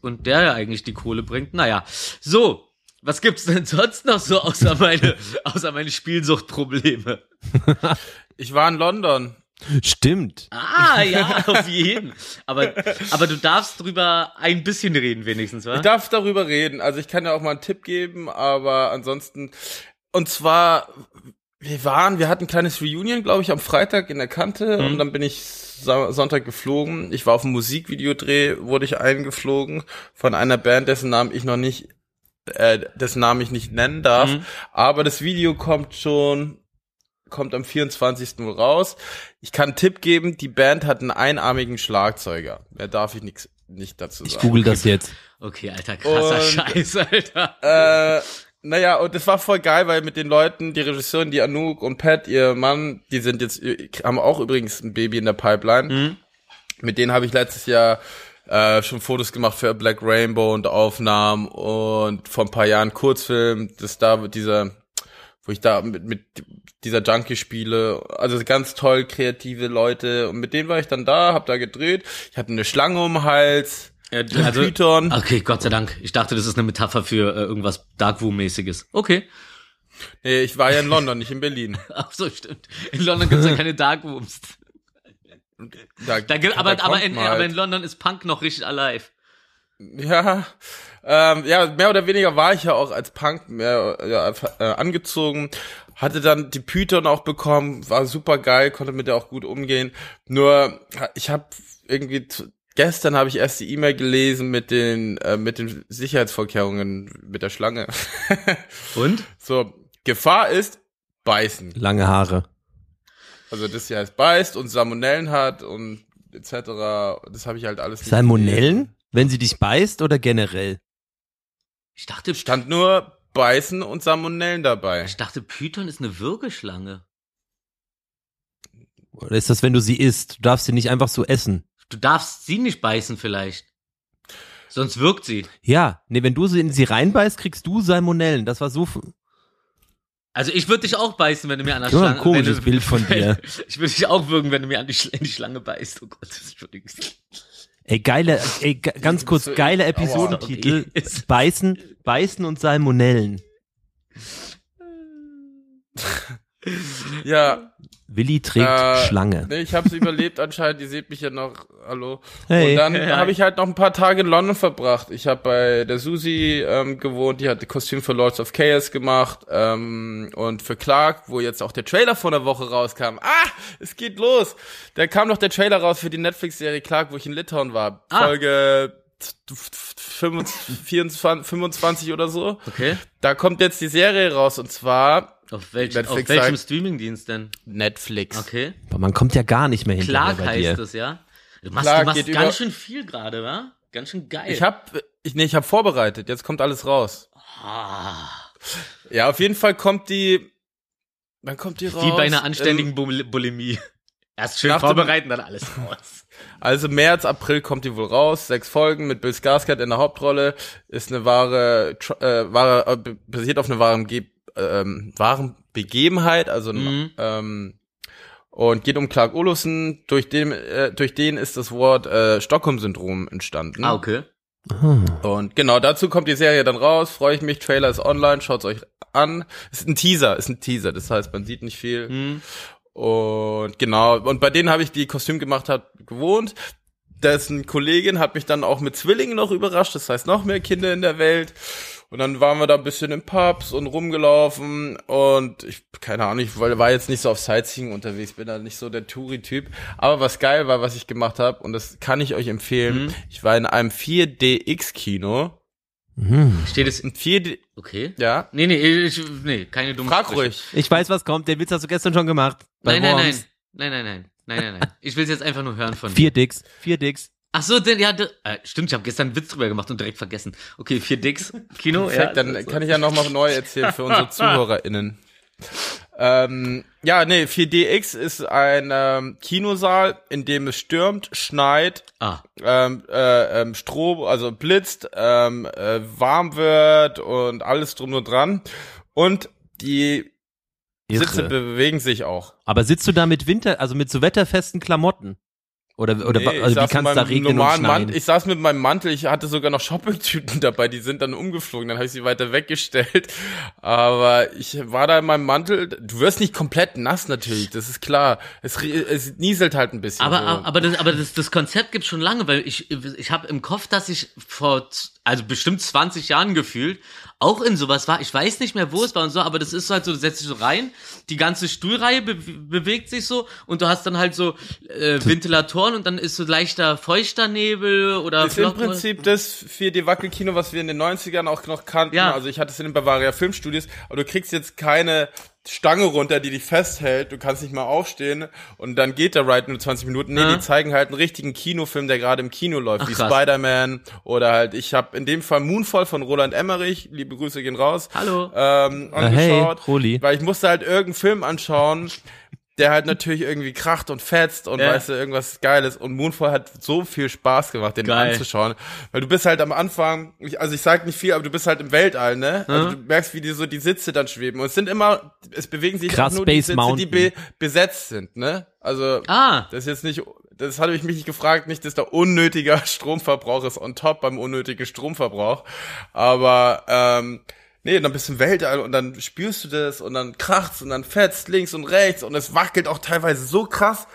und der ja eigentlich die Kohle bringt. Naja, so, was gibt's denn sonst noch so außer meine, [laughs] außer meine Spielsuchtprobleme? Ich war in London. Stimmt. Ah, ja, [laughs] auf jeden. Aber, aber du darfst drüber ein bisschen reden wenigstens, wa? Ich darf darüber reden. Also ich kann ja auch mal einen Tipp geben, aber ansonsten. Und zwar, wir waren, wir hatten ein kleines Reunion, glaube ich, am Freitag in der Kante Mhm. und dann bin ich Sa- Sonntag geflogen. Ich war auf einem Musikvideodreh, wurde ich eingeflogen von einer Band, dessen Namen ich noch nicht, äh, dessen Namen ich nicht nennen darf. Mhm. Aber das Video kommt schon, kommt am 24. wohl raus. Ich kann einen Tipp geben, die Band hat einen einarmigen Schlagzeuger. Mehr darf ich nix, nicht dazu Ich sagen. google das jetzt. Okay, alter, krasser Und- Scheiß, alter. Äh, naja, und das war voll geil, weil mit den Leuten, die Regisseurin, die Anouk und Pat, ihr Mann, die sind jetzt, haben auch übrigens ein Baby in der Pipeline. Mhm. Mit denen habe ich letztes Jahr äh, schon Fotos gemacht für Black Rainbow und Aufnahmen und vor ein paar Jahren Kurzfilm, das da mit dieser, wo ich da mit, mit dieser Junkie spiele. Also ganz toll kreative Leute. Und mit denen war ich dann da, hab da gedreht. Ich hatte eine Schlange um den Hals. Ja, also, Python. okay, Gott sei Dank. Ich dachte, das ist eine Metapher für äh, irgendwas Darkroom-mäßiges. Okay. Nee, ich war ja in London, nicht in Berlin. [laughs] Ach so, stimmt. In London gibt's ja [laughs] keine Darkrooms. Da, Da gibt, aber, aber, in, man aber halt. in London ist Punk noch richtig alive. Ja, ähm, ja, mehr oder weniger war ich ja auch als Punk mehr ja, äh, angezogen, hatte dann die Python auch bekommen, war super geil, konnte mit der auch gut umgehen. Nur ich habe irgendwie gestern habe ich erst die E-Mail gelesen mit den äh, mit den Sicherheitsvorkehrungen mit der Schlange. [laughs] Und? so Gefahr ist beißen. Lange Haare. Also das hier heißt beißt und Salmonellen hat und etc. Das habe ich halt alles. Salmonellen? Wenn sie dich beißt oder generell? Ich dachte, Stand nur beißen und Salmonellen dabei. ich dachte, Python ist eine Würgeschlange. Oder ist das, wenn du sie isst? Du darfst sie nicht einfach so essen. Du darfst sie nicht beißen vielleicht. Sonst wirkt sie. Ja, nee, wenn du sie in sie reinbeißt, kriegst du Salmonellen. Das war so. Also ich würde dich auch beißen, wenn du mir an der Ja, ein Schlange... komisches wenn du, Bild von dir. [laughs] Ich würde dich auch würgen, wenn du mir an die, in die Schlange beißt. Oh Gott, Entschuldigung. Ey, geile, ey, ga- ganz kurz, geile. Episodentitel. Beißen, Beißen und Salmonellen. Ja, Willi trägt Äh, Schlange. nee, ich habe es überlebt anscheinend. Die seht mich ja noch. Hallo. Hey. Und dann Hey. habe ich halt noch ein paar Tage in London verbracht. Ich habe bei der Susi ähm, gewohnt. Die hat das Kostüm für Lords of Chaos gemacht ähm, und für Clark, wo jetzt auch der Trailer vor einer Woche rauskam. Ah, es geht los. Da kam noch der Trailer raus für die Netflix-Serie Clark, wo ich in Litauen war. Ah. Folge 25, 25 oder so. Okay. Da kommt jetzt die Serie raus und zwar Auf, welch, auf welchem Streamingdienst denn? Netflix. Okay. Aber man kommt ja gar nicht mehr hinterher Clark bei dir. heißt es, ja? Du machst, Clark du machst geht ganz über- schön viel gerade, wa? Ganz schön geil. Ich hab, ich, nee, ich hab vorbereitet. Jetzt kommt alles raus. ah, Ja, auf jeden Fall kommt die, dann kommt die raus. wie bei einer anständigen Ähm, Bul Bulimie. Erst schön vorbereiten, dann alles raus. also März, April kommt die wohl raus. Sechs Folgen mit Bill Skarsgård in der Hauptrolle. Ist eine wahre, äh, wahre, äh, basiert auf einer wahren, Ge ähm, wahren Begebenheit, also Mhm. ähm, und geht um Clark Olofsson. Durch den, äh, durch den ist das Wort äh, Stockholm-Syndrom entstanden. Ah, okay. Und genau, dazu kommt die Serie dann raus. Freue ich mich. Trailer ist online. Schaut's euch an. Ist ein Teaser, ist ein Teaser. Das heißt, man sieht nicht viel. Hm. Und genau, und bei denen habe ich die Kostüm gemacht hat gewohnt. Dessen Kollegin hat mich dann auch mit Zwillingen noch überrascht. Das heißt, noch mehr Kinder in der Welt. Und dann waren wir da ein bisschen in Pubs und rumgelaufen und ich, keine Ahnung, ich war jetzt nicht so auf Sightseeing unterwegs, bin da nicht so der Touri-Typ. Aber was geil war, was ich gemacht habe, und das kann ich euch empfehlen, Mhm. ich war in einem 4DX-Kino. Mhm. Steht es. Ein 4D, Okay. ja, Nee, nee, ich, nee, keine dummen frag Sprüche. ruhig. Ich weiß, was kommt. Den Witz hast du gestern schon gemacht. Bei Nein, nein, nein. Worms. Nein, nein, nein. Nein, nein, nein. Ich will es jetzt einfach nur hören von dir. Vier Dicks. Vier Dicks. Ach so, denn, ja, d- äh, stimmt, ich habe gestern einen Witz drüber gemacht und direkt vergessen. Okay, vier Dicks, [laughs] Kino, Perfekt, ja. dann kann ich ja nochmal neu erzählen für unsere [laughs] ZuhörerInnen. Ähm, ja, nee, 4DX ist ein ähm, Kinosaal, in dem es stürmt, schneit, Ah, ähm, äh, ähm, Strom, also blitzt, ähm, äh, warm wird und alles drum und dran. Und die Sitze Irre. bewegen sich auch. Aber sitzt du da mit Winter, also mit so wetterfesten Klamotten? Oder, oder Nee, also wie saß kann mit es da regnen und schneien? Mantel, ich saß mit meinem Mantel, ich hatte sogar noch Shoppingtüten [laughs] dabei, die sind dann umgeflogen, dann habe ich sie weiter weggestellt. Aber ich war da in meinem Mantel, du wirst nicht komplett nass natürlich, das ist klar. Es, es nieselt halt ein bisschen. aber, so. aber, das, aber das, das Konzept gibt's schon lange, weil ich, ich habe im Kopf, dass ich vor, also bestimmt 20 Jahren gefühlt, auch in sowas war. Ich weiß nicht mehr, wo es war und so, aber das ist halt so, du setzt dich so rein, die ganze Stuhlreihe be bewegt sich so und du hast dann halt so äh, Ventilatoren und dann ist so leichter feuchter Nebel oder ist im Flocken- Prinzip das 4D-Wackelkino, was wir in den 90ern auch noch kannten. Ja. Also ich hatte es in den Bavaria Filmstudios, aber du kriegst jetzt keine Stange runter, die dich festhält, du kannst nicht mal aufstehen und dann geht der Ride nur 20 Minuten. Nee, Ja. die zeigen halt einen richtigen Kinofilm, der gerade im Kino läuft, Ach, wie. Spider-Man oder halt, ich habe in dem Fall Moonfall von Roland Emmerich, liebe Grüße gehen raus, Hallo. ähm, Äh, hey, angeschaut, Roli. weil ich musste halt irgendeinen Film anschauen, der halt natürlich irgendwie kracht und fetzt und Ja. weißt du, irgendwas Geiles. Und Moonfall hat so viel Spaß gemacht, den Geil. anzuschauen. Weil du bist halt am Anfang, ich, also ich sag nicht viel, aber du bist halt im Weltall, ne? Also du merkst, wie die so die Sitze dann schweben. Und es sind immer, es bewegen sich Krass, nur die Space Sitze, Mountain. die be besetzt sind, ne? Also Ah, das ist jetzt nicht, das hatte ich mich nicht gefragt, nicht, dass da unnötiger [laughs] Stromverbrauch ist on top beim unnötigen Stromverbrauch. Aber ähm, nee, dann bist du im Weltall und dann spürst du das und dann kracht's und dann fetzt links und rechts und es wackelt auch teilweise so krass.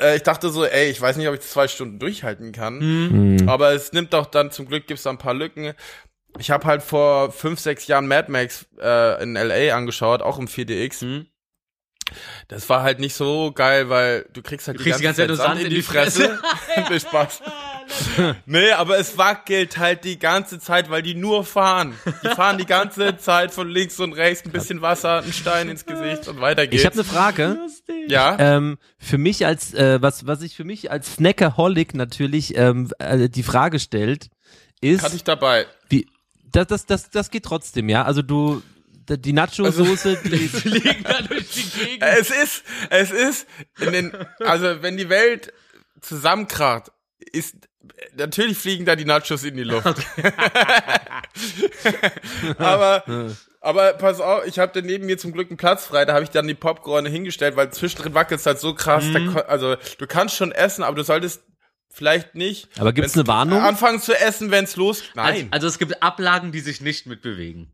Äh, ich dachte so, ey, ich weiß nicht, ob ich zwei Stunden durchhalten kann. Aber es nimmt doch dann, zum Glück gibt's da ein paar Lücken. Ich habe halt vor fünf, sechs Jahren Mad Max äh, in LA angeschaut, auch im 4DX. Hm. Das war halt nicht so geil, weil du kriegst halt Du kriegst die ganze Zeit nur Sand in die Fresse. nee, [laughs] Spaß. Nee, aber es wackelt halt die ganze Zeit, weil die nur fahren. Die fahren die ganze Zeit von links und rechts, ein bisschen Wasser, ein Stein ins Gesicht und weiter geht's. Ich habe eine Frage. ja, Ähm, für mich als, äh, was, was sich für mich als Snackaholic natürlich ähm, äh, die Frage stellt, ist, hatte ich dabei. wie, das, das, das, das geht trotzdem, ja? Also du, die Nacho-Soße, [laughs] die, fliegen da durch die Gegend. Es ist, es ist in den, also wenn die Welt zusammenkracht, ist natürlich fliegen da die Nachos in die Luft. [laughs] aber aber pass auf, ich habe neben mir zum Glück einen Platz frei, da habe ich dann die Popcorn hingestellt, weil zwischendrin wackelt es halt so krass. Da, Mhm. ko- also du kannst schon essen, aber du solltest vielleicht nicht. Aber gibt's eine Warnung? Anfangen zu essen, wenn's los. Also, Nein, also es gibt Ablagen, die sich nicht mitbewegen.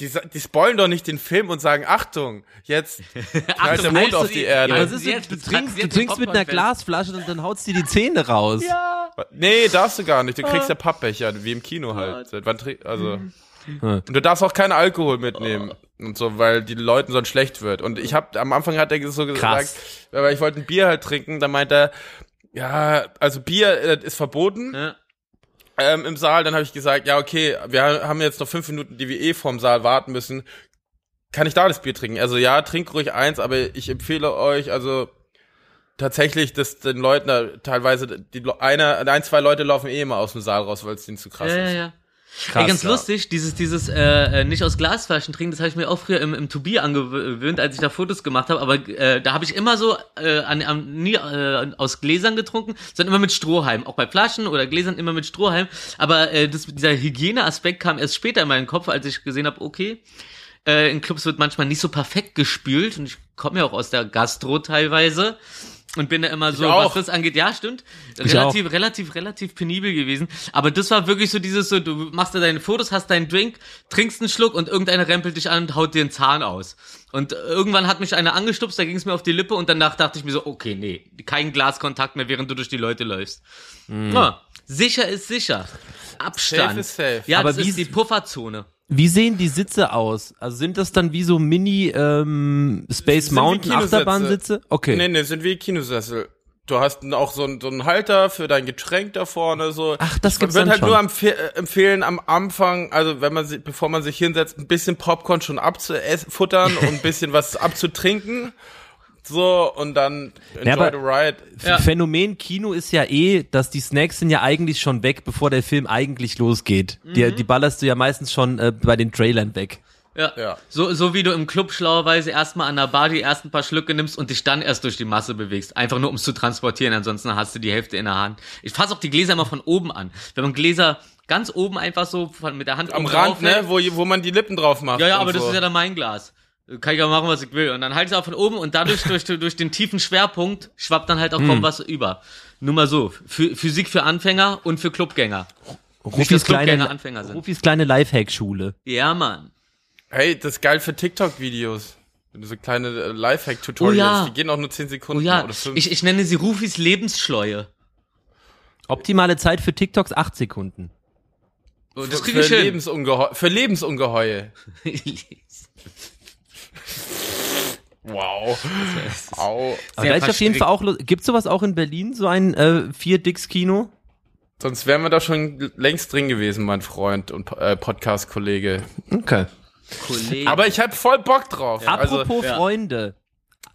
Die, die spoilen doch nicht den Film und sagen Achtung, jetzt [laughs] knallt der Mond auf die Erde. aber jetzt- es ist, jetzt- du trinkst, du trinkst mit einer Glasflasche und dann haut's dir die Zähne raus. Nee, darfst du gar nicht. Du kriegst ja Pappbecher, wie im Kino halt. Seit wann also. Hm. Und du darfst auch keinen Alkohol mitnehmen und so, weil die Leuten sonst schlecht wird. Und ich habe am Anfang hat er so gesagt, Krass. weil ich wollte ein Bier halt trinken, da meint er, ja, also Bier äh, ist verboten Ja. Ähm, im Saal. Dann habe ich gesagt, ja okay, wir haben jetzt noch fünf Minuten, die wir eh vorm Saal warten müssen. Kann ich da das Bier trinken? Also ja, trink ruhig eins, aber ich empfehle euch, also tatsächlich, dass den Leuten da teilweise die Le- eine, ein, zwei Leute laufen eh immer aus dem Saal raus, weil es denen zu krass Ja, ja, ist. ja. Krass, Ey, ganz ja. lustig, dieses, dieses äh, äh, nicht aus Glasflaschen trinken, das habe ich mir auch früher im, im Tobi angewöhnt, als ich da Fotos gemacht habe, aber äh, da habe ich immer so äh, an, an, nie äh, aus Gläsern getrunken, sondern immer mit Strohhalm. Auch bei Flaschen oder Gläsern immer mit Strohhalm. Aber äh, das, dieser Hygieneaspekt kam erst später in meinen Kopf, als ich gesehen habe, okay, äh, in Clubs wird manchmal nicht so perfekt gespült und ich komme ja auch aus der Gastro teilweise und bin da immer so, auch. was das angeht, ja, stimmt. Relativ, relativ, relativ penibel gewesen. Aber das war wirklich so dieses so, du machst da deine Fotos, hast deinen Drink, trinkst einen Schluck und irgendeiner rempelt dich an und haut dir einen Zahn aus. Und irgendwann hat mich einer angestupst, da ging es mir auf die Lippe und danach dachte ich mir so, okay, nee, kein Glaskontakt mehr, während du durch die Leute läufst. Ja, sicher ist sicher. Abstand. Safe ist safe. Ja, Aber das wie ist die Pufferzone. Wie sehen die Sitze aus? Also sind das dann wie so Mini ähm, Space Sind Mountain. Achterbahnsitze? Okay. Nee, nee, sind wie Kinosessel. Du hast auch so einen, so einen Halter für dein Getränk da vorne, so. Ach, das gibt's dann halt schon. nur empfe äh, empfehlen, am Anfang, also wenn man sich, bevor man sich hinsetzt, ein bisschen Popcorn schon abzufuttern und ein bisschen was abzutrinken. So, und dann enjoy Ja, the ride. Ja. Phänomen Kino ist ja eh, dass die Snacks sind ja eigentlich schon weg, bevor der Film eigentlich losgeht. Die, Mhm. die ballerst du ja meistens schon äh, bei den Trailern weg. Ja. Ja. So, so wie du im Club schlauerweise erstmal an der Bar die ersten paar Schlücke nimmst und dich dann erst durch die Masse bewegst. Einfach nur, um es zu transportieren, ansonsten hast du die Hälfte in der Hand. Ich fasse auch die Gläser immer von oben an. Wenn man Gläser ganz oben einfach so von, mit der Hand Am Rand, ne, wo, wo man die Lippen drauf macht. Ja, ja, aber das so. ist ja dann mein Glas. Kann ich auch machen, was ich will. Und dann halte ich es auch von oben und dadurch, [laughs] durch, durch den tiefen Schwerpunkt, schwappt dann halt auch Hm. kaum was über. Nur mal so. Für, Physik für Anfänger und für Clubgänger. Nicht, Rufis dass Clubgänger kleine, Anfänger sind. Rufis kleine Lifehack-Schule. Ja, Mann. Hey, das ist geil für TikTok-Videos. So kleine äh, Lifehack-Tutorials, Oh ja. die gehen auch nur 10 Sekunden Oh ja, oder 5. ich, ich nenne sie Rufis Lebensschleue. Optimale Zeit für TikToks 8 Sekunden. Oh, das für, kriege ich für, hin. Lebensungeheu für Lebensungeheuer. [laughs] Wow. [laughs] Au. Aber da ist auf jeden. Fall auch, gibt's sowas auch in Berlin, so ein äh, Vier-Dicks-Kino? Sonst wären wir da schon längst drin gewesen, mein Freund und äh, Podcast-Kollege. Okay. Kollege. Aber ich hab voll Bock drauf. Also, Apropos ja. Freunde.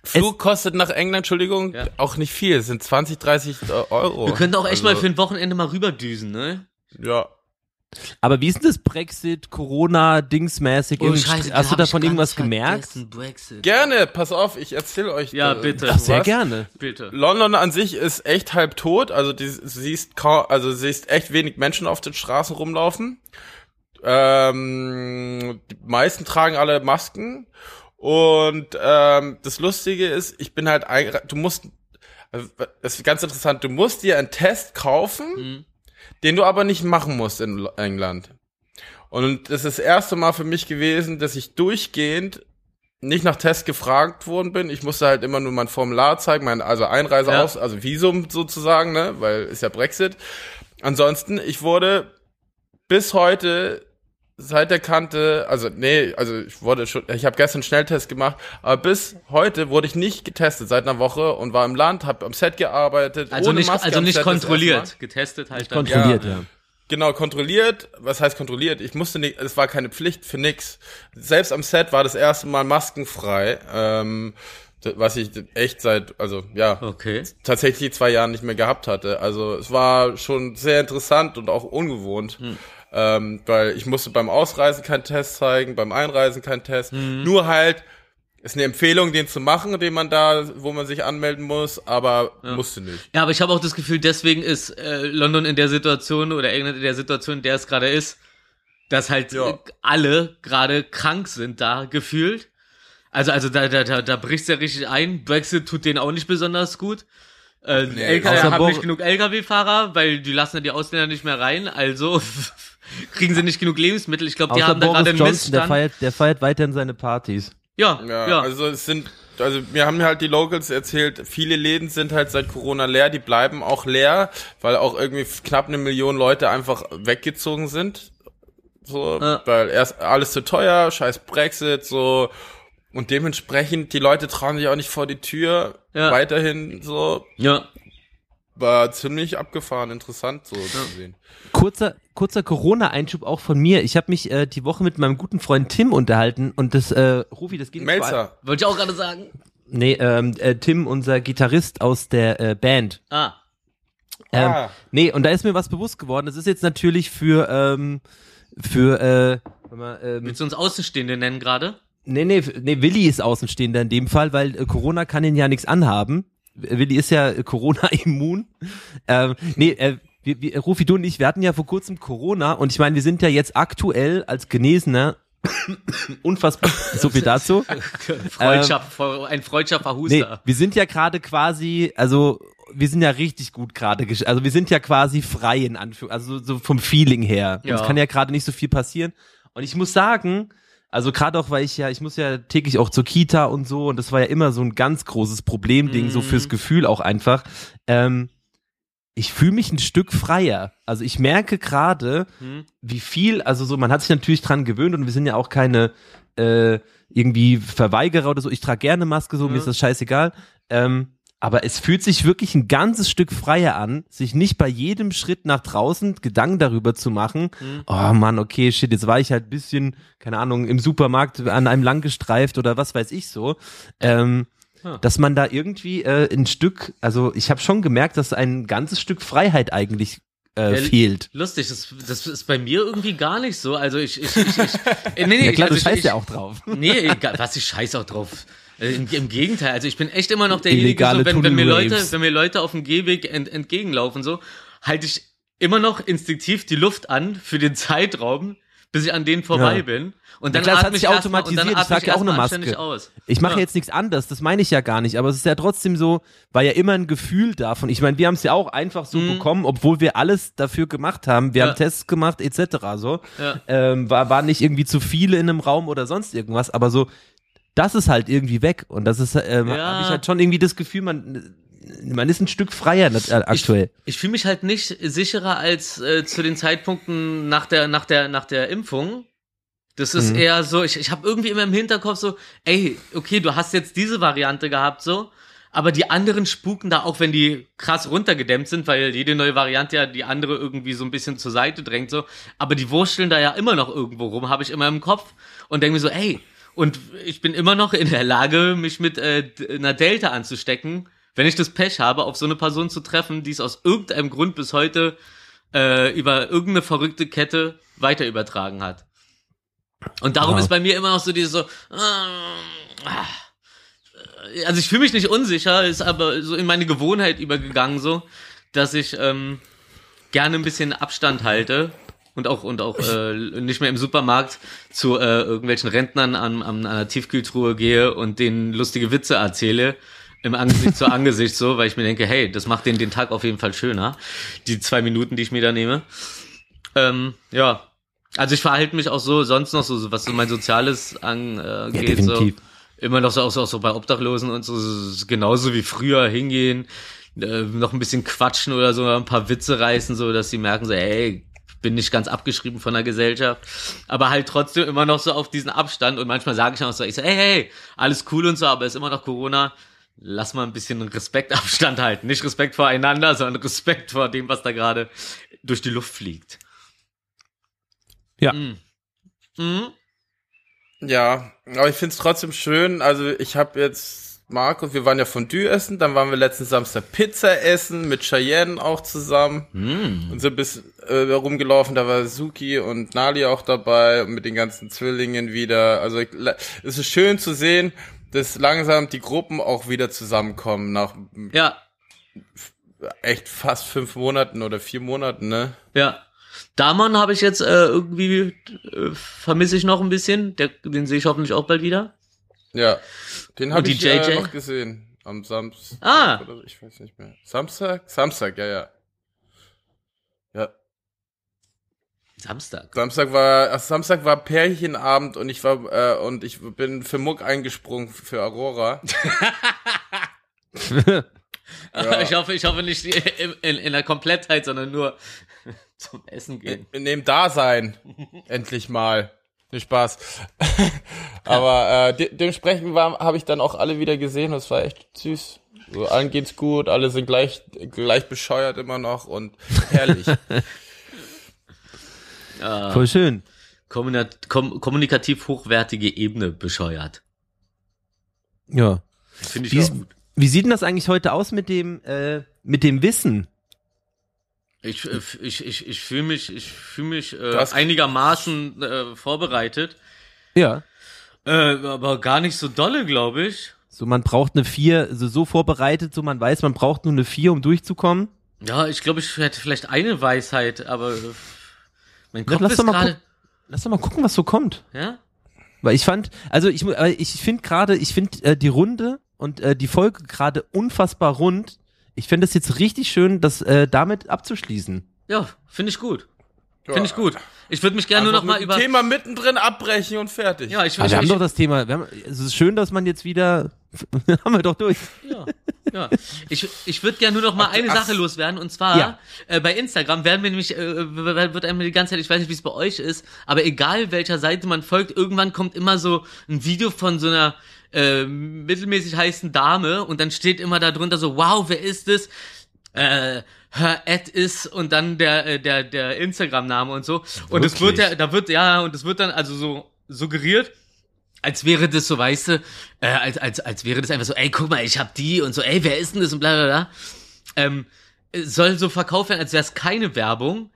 Flug kostet nach England, Entschuldigung, Ja. auch nicht viel. Es sind 20, 30 Euro. wir könnten auch echt Also, mal für ein Wochenende mal rüberdüsen, ne? Ja. Aber wie ist denn das Brexit, Corona, Dingsmäßig? Oh, Hast du davon irgendwas gemerkt? Brexit. Gerne, pass auf, ich erzähle euch. Ja, da- bitte. was. Ach, sehr gerne. Bitte. London an sich ist echt halb tot, also die siehst kaum, also siehst echt wenig Menschen auf den Straßen rumlaufen. Ähm, die meisten tragen alle Masken und ähm, das Lustige ist, ich bin halt du musst also, das ist ganz interessant, du musst dir einen Test kaufen, Mhm. Den du aber nicht machen musst in England. Und das ist das erste Mal für mich gewesen, dass ich durchgehend nicht nach Test gefragt worden bin. Ich musste halt immer nur mein Formular zeigen, mein, also Einreise Ja. aus, also Visum sozusagen, ne, weil ist ja Brexit. Ansonsten, ich wurde bis heute seit der Kante, also nee, also ich wurde schon, ich habe gestern einen Schnelltest gemacht, aber bis heute wurde ich nicht getestet seit einer Woche und war im Land, habe am Set gearbeitet, Also ohne nicht, Maske also am nicht Set kontrolliert. Getestet halt dann. Kontrolliert, ja. Genau, kontrolliert. Was heißt kontrolliert? Ich musste nicht, es war keine Pflicht für nix. Selbst am Set war das erste Mal maskenfrei, ähm, was ich echt seit, also ja, Okay. tatsächlich zwei Jahren nicht mehr gehabt hatte. Also es war schon sehr interessant und auch ungewohnt. Ähm, weil ich musste beim Ausreisen keinen Test zeigen, beim Einreisen keinen Test. Nur halt, ist eine Empfehlung, den zu machen, den man da, wo man sich anmelden muss, aber musste nicht. Ja, aber ich habe auch das Gefühl, deswegen ist äh, London in der Situation oder England in der Situation, in der es gerade ist, dass halt Ja. alle gerade krank sind da gefühlt. Also, also da, da, da, da bricht's ja richtig ein. Brexit tut denen auch nicht besonders gut. Äh, LKW außer haben nicht genug LKW-Fahrer, weil die lassen ja die Ausländer nicht mehr rein. Also [laughs] kriegen sie nicht genug Lebensmittel. Ich glaube, die haben da Boris gerade einen Johnson, der Missstand. feiert, der feiert weiterhin seine Partys. Ja, Ja, ja. also es sind, also mir haben halt die Locals erzählt, viele Läden sind halt seit Corona leer, die bleiben auch leer, weil auch irgendwie knapp eine Million Leute einfach weggezogen sind. So, Ja. weil erst alles zu teuer, scheiß Brexit, so. Und dementsprechend, die Leute trauen sich auch nicht vor die Tür. Ja. Weiterhin so, ja. War ziemlich abgefahren, interessant so zu sehen. Kurzer, kurzer Corona-Einschub auch von mir. Ich habe mich äh, die Woche mit meinem guten Freund Tim unterhalten und das, äh, Rufi, das geht nicht Melzer. Wollte ich auch gerade sagen. Nee, ähm, äh, Tim, unser Gitarrist aus der äh, Band. Ah. Ähm, Ah. Nee, und da ist mir was bewusst geworden. Das ist jetzt natürlich für, ähm, für, äh, warte mal, ähm, Willst du uns Außenstehende nennen gerade? nee, nee, nee, Willi ist Außenstehender in dem Fall, weil äh, Corona kann ihn ja nichts anhaben. Willi ist ja Corona-immun. Ähm, nee, äh, wir, wir, Rufi, du und ich, wir hatten ja vor kurzem Corona und ich meine, wir sind ja jetzt aktuell als Genesener [coughs] unfassbar, so viel dazu. [laughs] Freundschaft, ein freundschaftlicher Ähm, Nee, Huster. wir sind ja gerade quasi, also wir sind ja richtig gut gerade, also wir sind ja quasi frei in Anführung, also so, vom Feeling her. Ja. Uns kann ja gerade nicht so viel passieren. Und ich muss sagen, also gerade auch, weil ich ja, ich muss ja täglich auch zur Kita und so, und das war ja immer so ein ganz großes Problemding, so Mhm. fürs Gefühl auch einfach. Ähm, ich fühle mich ein Stück freier. Also ich merke gerade, Hm? wie viel, also so, man hat sich natürlich dran gewöhnt und wir sind ja auch keine äh, irgendwie Verweigerer oder so. Ich trage gerne Maske, so, mir Ja. ist das scheißegal. Ähm, aber es fühlt sich wirklich ein ganzes Stück freier an, sich nicht bei jedem Schritt nach draußen Gedanken darüber zu machen, Mhm. oh Mann, okay, shit, jetzt war ich halt ein bisschen, keine Ahnung, im Supermarkt an einem lang gestreift oder was weiß ich so. Ähm, Ja. dass man da irgendwie äh, ein Stück, also ich habe schon gemerkt, dass ein ganzes Stück Freiheit eigentlich äh, fehlt. Lustig, das, das ist bei mir irgendwie gar nicht so. Also ich, ich, ich, ich [laughs] äh, nee, nee, Ja klar, also du ich, scheißt ich, ja auch drauf. Nee, egal, was ich scheiß auch drauf. Äh, Im, Im Gegenteil, also ich bin echt immer noch derjenige, Illegale so, wenn, wenn mir Leute, wenn mir Leute auf dem Gehweg ent, entgegenlaufen, so, halte ich immer noch instinktiv die Luft an für den Zeitraum, bis ich an denen vorbei Ja. bin. Und Ja dann klar, das atme hat ich sich mal- automatisiert. dann Ich trage ja auch eine mal Maske. Aus. Ich mache Ja. jetzt nichts anderes, das meine ich ja gar nicht, aber es ist ja trotzdem so, war ja immer ein Gefühl davon. Ich meine, wir haben es ja auch einfach so Mhm. bekommen, obwohl wir alles dafür gemacht haben. Wir Ja. haben Tests gemacht, etc. So. Ja. Ähm, war, war nicht irgendwie zu viele in einem Raum oder sonst irgendwas, aber so, das ist halt irgendwie weg. Und das ist, ähm, Ja. habe ich halt schon irgendwie das Gefühl, man, man ist ein Stück freier äh, aktuell. Ich, ich fühle mich halt nicht sicherer als äh, zu den Zeitpunkten nach der, nach der, nach der Impfung. Das ist Mhm. eher so, ich, ich habe irgendwie immer im Hinterkopf so, ey, okay, du hast jetzt diese Variante gehabt, so, aber die anderen spuken da, auch wenn die krass runtergedämmt sind, weil jede neue Variante ja die andere irgendwie so ein bisschen zur Seite drängt, so. Aber die wursteln da ja immer noch irgendwo rum, habe ich immer im Kopf und denke mir so, ey, und ich bin immer noch in der Lage, mich mit äh, einer Delta anzustecken, wenn ich das Pech habe, auf so eine Person zu treffen, die es aus irgendeinem Grund bis heute äh, über irgendeine verrückte Kette weiter übertragen hat. Und darum Ja. ist bei mir immer noch so dieses so, ah, also ich fühle mich nicht unsicher, ist aber so in meine Gewohnheit übergegangen so, dass ich ähm, gerne ein bisschen Abstand halte und auch und auch äh, nicht mehr im Supermarkt zu äh, irgendwelchen Rentnern an, an einer Tiefkühltruhe gehe und denen lustige Witze erzähle im Angesicht zu [laughs] Angesicht so, weil ich mir denke, hey, das macht den den Tag auf jeden Fall schöner, die zwei Minuten, die ich mir da nehme. Ähm, ja, also ich verhalte mich auch so sonst noch so, was so mein Soziales angeht, geht, definitiv. so immer noch so auch, so auch so bei Obdachlosen und so, so so genauso wie früher hingehen, äh, noch ein bisschen quatschen oder so, ein paar Witze reißen, so dass sie merken so, ey, bin nicht ganz abgeschrieben von der Gesellschaft, aber halt trotzdem immer noch so auf diesen Abstand und manchmal sage ich auch so, ich so, hey, hey, alles cool und so, aber ist immer noch Corona. Lass mal ein bisschen Respektabstand [laughs] halten. Nicht Respekt voreinander, sondern Respekt vor dem, was da gerade durch die Luft fliegt. Ja. Mm. Mhm. Ja, aber ich find's trotzdem schön. Also ich habe jetzt Markus, wir waren ja Fondue essen, dann waren wir letzten Samstag Pizza essen mit Cheyenne auch zusammen Mm. und so bis äh, rumgelaufen. Da war Suki und Nali auch dabei und mit den ganzen Zwillingen wieder. Also ich, es ist schön zu sehen, dass langsam die Gruppen auch wieder zusammenkommen nach Ja, echt fast fünf Monaten oder vier Monaten, ne? Ja. Damon habe ich jetzt äh, irgendwie äh, vermisse ich noch ein bisschen. Der, den sehe ich hoffentlich auch bald wieder. Ja, den habe ich äh, JJ? noch gesehen am Samstag. Ah. Oder ich weiß nicht mehr. Samstag? Samstag, ja, ja. Ja, Samstag. Samstag war ach, Samstag war Pärchenabend und ich war äh, und ich bin für Muck eingesprungen für Aurora. [laughs] Ja. Ich hoffe, ich hoffe nicht in, in, in der Komplettheit, sondern nur [laughs] zum Essen gehen. In dem Dasein endlich mal. Viel Spaß. [laughs] Aber äh, de dementsprechend war habe ich dann auch alle wieder gesehen. Das war echt süß. So, allen geht's gut, alle sind gleich gleich bescheuert immer noch und herrlich. [laughs] Ja, Voll schön. kom kommunikativ hochwertige Ebene bescheuert. Ja. Finde ich Wie, auch gut. wie sieht denn das eigentlich heute aus mit dem, äh, mit dem Wissen? Ich, äh, ich, ich, ich fühle mich, ich fühle mich äh, einigermaßen äh, vorbereitet. Ja. Äh, aber gar nicht so dolle, glaube ich. So, man braucht eine vier, also so vorbereitet, so man weiß, man braucht nur eine vier, um durchzukommen. Ja, ich glaube, ich hätte vielleicht eine Weisheit, aber äh, mein Kopf lass ist doch mal gerade. Lass doch mal gucken, was so kommt. Ja? Weil ich fand, also ich, ich finde gerade, ich finde äh, die Runde und äh, die Folge gerade unfassbar rund. Ich fände es jetzt richtig schön, das äh, damit abzuschließen. Ja, finde ich gut. Finde ich gut. Ich würde mich gerne nur noch mal über. Thema mittendrin abbrechen und fertig. Ja, ich, ich, wir haben ich, doch das Thema, wir haben, es ist schön, dass man jetzt wieder, [laughs] haben wir doch durch. Ja, ja. Ich, ich würde gerne nur noch mal eine ach. Sache loswerden und zwar Ja. äh, bei Instagram werden wir nämlich äh, wird einem die ganze Zeit, ich weiß nicht, wie es bei euch ist, aber egal welcher Seite man folgt, irgendwann kommt immer so ein Video von so einer äh, mittelmäßig heißen Dame und dann steht immer da drunter so, wow, wer ist es? Äh, her Ad ist und dann der äh, der der Instagram Name und so und es wird Wirklich? ja da wird ja und es wird dann also so suggeriert als wäre das so, weißt du, äh, als, als, als wäre das einfach so, ey, guck mal, ich hab die und so, ey, wer ist denn das und bla bla bla. Ähm, soll so verkauft werden, als wäre es keine Werbung.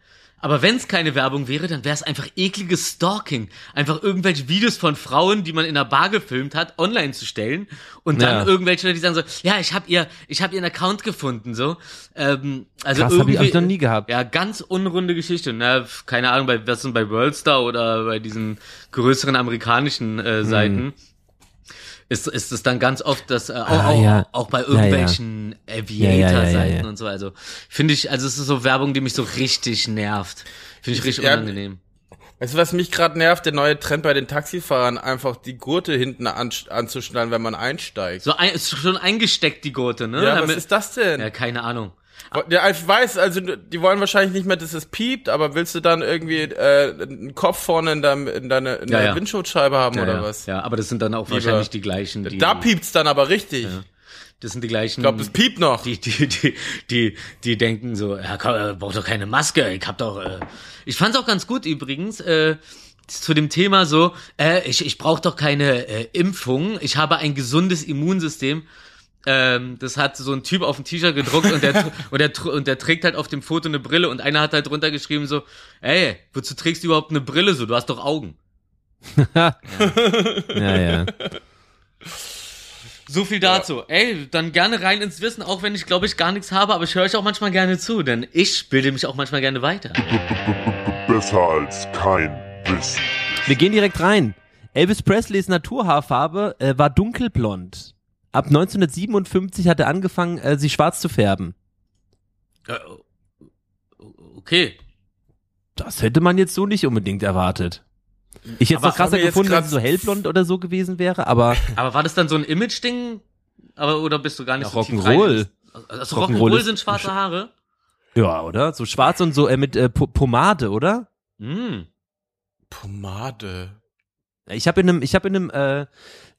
Aber wenn es keine Werbung wäre, dann wäre es einfach ekliges Stalking. Einfach irgendwelche Videos von Frauen, die man in der Bar gefilmt hat, online zu stellen. Und dann Ja. irgendwelche, Leute, die sagen so, ja, ich habe ihr, ich habe ihren Account gefunden, so. Ähm, also Krass, hab ich- irgendwie, hab ich noch nie gehabt. Ja, ganz unrunde Geschichte. Ne? Keine Ahnung, bei was denn bei Worldstar oder bei diesen größeren amerikanischen Hm. äh, Seiten. Ist, ist es dann ganz oft, dass äh, auch, Ah, auch, ja. auch bei Ja, ja. irgendwelchen Ja, ja, Aviator-Seiten ja, ja, ja. und so. Also finde ich, also es ist so Werbung, die mich so richtig nervt. Finde ich richtig Ja, unangenehm. Weißt du, was mich gerade nervt? Der neue Trend bei den Taxifahrern, einfach die Gurte hinten an, anzuschnallen, wenn man einsteigt. So ein, ist schon eingesteckt, die Gurte, ne? ja, was Damit- ist das denn? ja, keine Ahnung. Ja, ich weiß, also die wollen wahrscheinlich nicht mehr, dass es piept, aber willst du dann irgendwie äh, einen Kopf vorne in, deinem, in deiner in Ja, der ja. Windschutzscheibe haben Ja, oder was? Ja, aber das sind dann auch Lieber- wahrscheinlich die gleichen, die. Da piept's dann aber richtig. Das sind die gleichen. Ich glaube, das piept noch. die, die, die, die, die denken so, ja, komm, äh, braucht doch keine Maske, ich hab doch, äh. ich fand's auch ganz gut übrigens, äh, zu dem Thema so, äh, ich, ich brauche doch keine äh, Impfung, ich habe ein gesundes Immunsystem. Ähm, das hat so ein Typ auf dem T-Shirt gedruckt und der, [laughs] und, der, und der trägt halt auf dem Foto eine Brille und einer hat halt drunter geschrieben so, ey, wozu trägst du überhaupt eine Brille so? Du hast doch Augen. [laughs] ja, ja. So viel dazu. Ey, dann gerne rein ins Wissen, auch wenn ich glaube ich gar nichts habe, aber ich höre euch auch manchmal gerne zu, denn ich bilde mich auch manchmal gerne weiter. [laughs] Besser als kein Wissen. Wir gehen direkt rein. Elvis Presleys Naturhaarfarbe äh, war dunkelblond. Ab 1957 hat er angefangen, äh, sie schwarz zu färben. Äh, okay. Das hätte man jetzt so nicht unbedingt erwartet. Ich hätte es noch krasser gefunden, wenn sie so hellblond oder so gewesen wäre, aber [laughs] Aber war das dann so ein Image-Ding? Aber oder bist du gar nicht Ja, so Rock'n'Roll. rein? Also Rock'n'Roll ist- sind schwarze Haare? ja, oder? So schwarz und so äh, mit äh, Po- Pomade, oder? Hm. Pomade. Ich habe in einem, ich habe in einem, äh,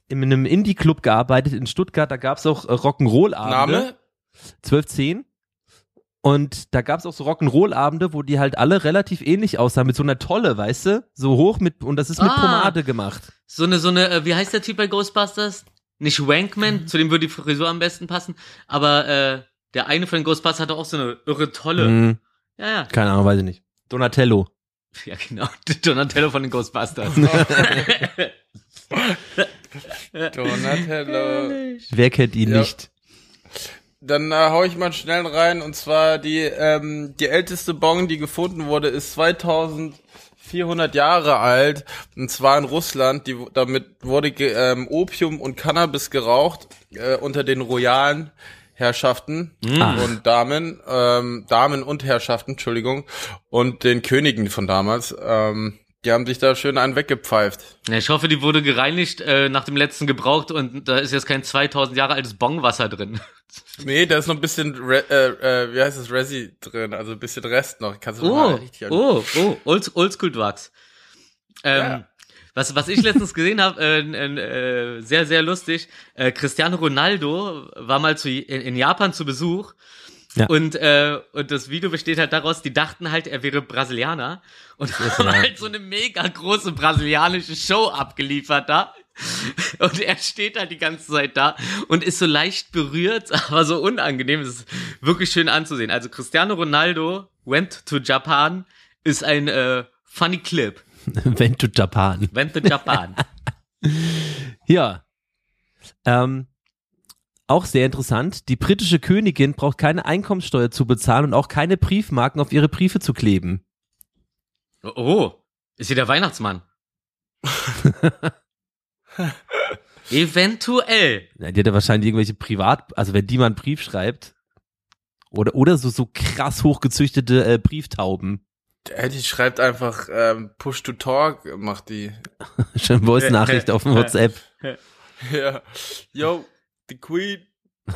in einem Indie-Club gearbeitet in Stuttgart. Da gab's auch äh, Rock'n'Roll-Abende. Name? 1210. Und da gab's auch so Rock'n'Roll-Abende, wo die halt alle relativ ähnlich aussahen, mit so einer Tolle, weißt du? So hoch mit, und das ist mit Ah. Pomade gemacht. So eine, so eine, äh, wie heißt der Typ bei Ghostbusters? Nicht Wankman, zu dem würde die Frisur am besten passen, aber äh, der eine von den Ghostbusters hatte auch so eine irre tolle. Hm, Ja, ja. keine Ahnung, weiß ich nicht. Donatello. Ja, genau. [laughs] Donatello von den Ghostbusters. [laughs] [laughs] [laughs] Donatello. Wer kennt ihn Ja. nicht? Dann äh, hau ich mal schnell rein und zwar die ähm, die älteste Bong, die gefunden wurde, ist 2400 Jahre alt und zwar in Russland. Die damit wurde ge, ähm, Opium und Cannabis geraucht äh, unter den royalen Herrschaften Ach. und Damen, ähm, Damen und Herrschaften, Entschuldigung, und den Königen von damals. Ähm, die haben sich da schön einen weggepfeift. Ja, ich hoffe, die wurde gereinigt äh, nach dem letzten gebraucht und da ist jetzt kein 2000 Jahre altes Bongwasser drin. [laughs] Nee, da ist noch ein bisschen, Re äh, äh, wie heißt es, Resi drin, also ein bisschen Rest noch. Kannst du Oh, richtig oh, oh, Old, Oldschool-Wachs. Ähm, Ja. was, was ich letztens gesehen habe, äh, äh, sehr, sehr lustig, äh, Cristiano Ronaldo war mal zu, in, in Japan zu Besuch Ja. und, äh, und das Video besteht halt daraus, die dachten halt, er wäre Brasilianer und haben halt so eine mega große brasilianische Show abgeliefert da. Und er steht halt die ganze Zeit da und ist so leicht berührt, [laughs] aber so unangenehm. Es ist wirklich schön anzusehen. Also Cristiano Ronaldo went to Japan ist ein äh, funny clip. [laughs] Went to Japan. Went to Japan. [laughs] Ja. Ähm, auch sehr interessant. Die britische Königin braucht keine Einkommenssteuer zu bezahlen und auch keine Briefmarken auf ihre Briefe zu kleben. oh, ist hier der Weihnachtsmann? [laughs] Eventuell. Ja, Die hat ja wahrscheinlich irgendwelche Privat, also wenn die mal einen Brief schreibt. Oder, oder so, so krass hochgezüchtete äh, Brieftauben. Ja, die schreibt einfach ähm, Push to Talk, macht die. [laughs] Schon Voice-Nachricht [laughs] auf dem WhatsApp. Ja. Yo, the Queen. [laughs]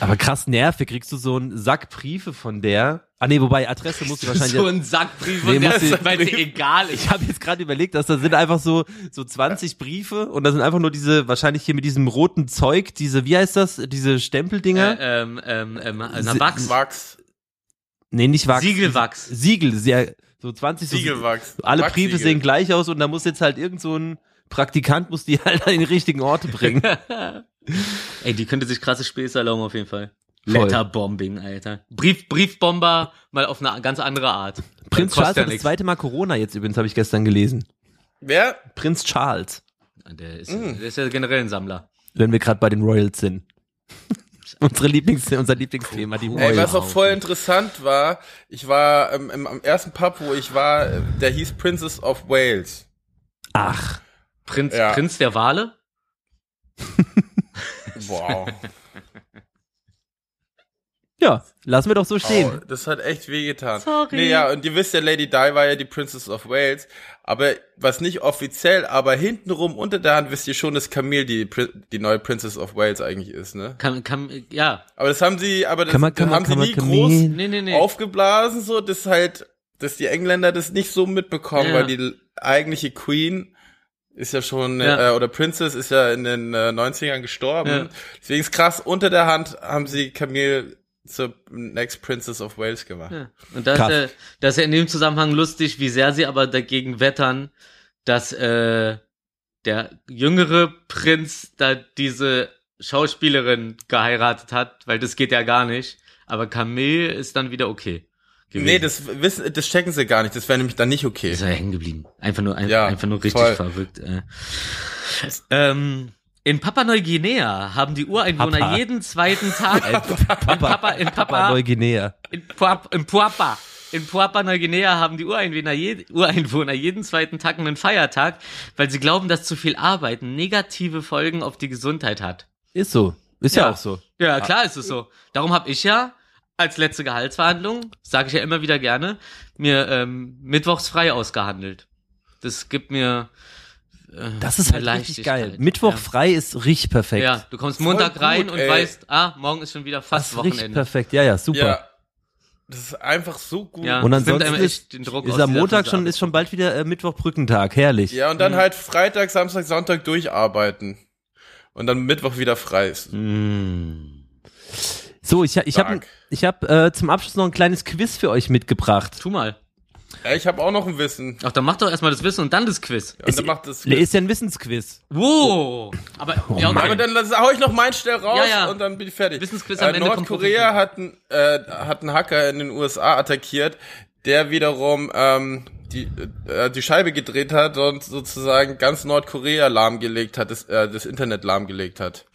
Aber krass nervig, kriegst du so einen Sack Briefe von der. Ah nee, wobei Adresse musst du wahrscheinlich. So ein Sackbrief, Nee, und der, ich- weil sie egal ist. ich habe jetzt gerade überlegt, dass da sind einfach so so 20 Briefe und da sind einfach nur diese wahrscheinlich hier mit diesem roten Zeug, diese wie heißt das, diese Stempeldinger? Äh, ähm, ähm, ähm, na, Sie- Wachs. Wachs. nee, nicht Wachs. Siegelwachs. Siegel, sehr so 20 so, Siegelwachs. alle Briefe sehen gleich aus und da muss jetzt halt irgend so ein Praktikant muss die halt an den richtigen Orte bringen. [laughs] Ey, die könnte sich krasse Späße erlauben auf jeden Fall. Letterbombing, Alter. Brief, Briefbomber mal auf eine ganz andere Art. Prinz Charles hat das zweite Mal Corona jetzt übrigens, habe ich gestern gelesen. Wer? Prinz Charles, Der ist, Mm. der ist ja generell ein Sammler. wenn wir gerade bei den Royals sind. [laughs] Unsere Lieblings unser Lieblingsthema, die Ey, Royals. was auch voll interessant war, ich war ähm, im, am ersten Pub, wo ich war, äh, der hieß Princess of Wales. Ach, Prinz, Ja. Prinz der Wale? [laughs] Wow. ja, lassen wir doch so Oh, stehen. das hat echt wehgetan. Sorry. Nee, ja, und ihr wisst ja, Lady Di war ja die Princess of Wales. Aber was nicht offiziell, aber hintenrum unter der Hand wisst ihr schon, dass Camille die, die neue Princess of Wales eigentlich ist, ne? Kann, kann, ja. Aber das haben sie, aber das, Kann man- das kann man- haben sie nie groß Nee, nee, nee. aufgeblasen, so, dass halt, dass die Engländer das nicht so mitbekommen, Ja. weil die eigentliche Queen ist ja schon, Ja. Äh, oder Princess ist ja in den äh, 90ern gestorben. Ja. Deswegen ist krass, unter der Hand haben sie Camille zur Next Princess of Wales gemacht. Ja. Und das, äh, das ist ja in dem Zusammenhang lustig, wie sehr sie aber dagegen wettern, dass äh, der jüngere Prinz da diese Schauspielerin geheiratet hat, weil das geht ja gar nicht. Aber Camille ist dann wieder okay. Gewesen. Nee, das wissen, das checken sie gar nicht. Das wäre nämlich dann nicht okay. ist ja hängen geblieben. Einfach nur, ein, Ja, einfach nur richtig voll. verrückt. Äh. Ähm, in Papua-Neuguinea haben die Ureinwohner Papa. jeden zweiten Tag [laughs] in Papa, in Papua Papa, Neuguinea. in Puap, in Puapa. In Papua-Neuguinea haben die Ureinwohner, je, Ureinwohner jeden zweiten Tag einen Feiertag, weil sie glauben, dass zu viel Arbeiten negative Folgen auf die Gesundheit hat. Ist so. Ist ja, Ja. auch so. Ja, klar ist es so. Darum habe ich ja als letzte Gehaltsverhandlung, sage ich ja immer wieder gerne, mir ähm, mittwochs frei ausgehandelt. Das gibt mir äh, Das ist halt richtig geil. Mittwoch ja. frei ist richtig perfekt. Ja, du kommst Voll Montag gut, rein und ey. weißt, ah, morgen ist schon wieder das fast ist richtig Wochenende. perfekt. Ja, ja, super. Ja. Das ist einfach so gut. Ja. Und Das ansonsten ist, echt den Druck ist am Montag schon, ist schon bald wieder äh, Mittwoch Brückentag. Herrlich. Ja, und dann halt Freitag, Samstag, Sonntag durcharbeiten. Und dann Mittwoch wieder frei ist. Mm. So, ich, ich habe ich hab, äh, zum Abschluss noch ein kleines Quiz für euch mitgebracht. Tu mal. Ja, ich habe auch noch ein Wissen. Ach, dann mach doch erstmal das Wissen und dann das Quiz. Und dann macht das Nee, ist ja ein Wissensquiz. Wow. Aber, ja, okay. Aber dann hau ich noch meinen schnell raus Ja, ja. und dann bin ich fertig. Wissensquiz am äh, Ende kommt Nordkorea hat einen, äh, hat einen Hacker in den USA attackiert, der wiederum ähm, die, äh, die Scheibe gedreht hat und sozusagen ganz Nordkorea lahmgelegt hat, das, äh, das Internet lahmgelegt hat.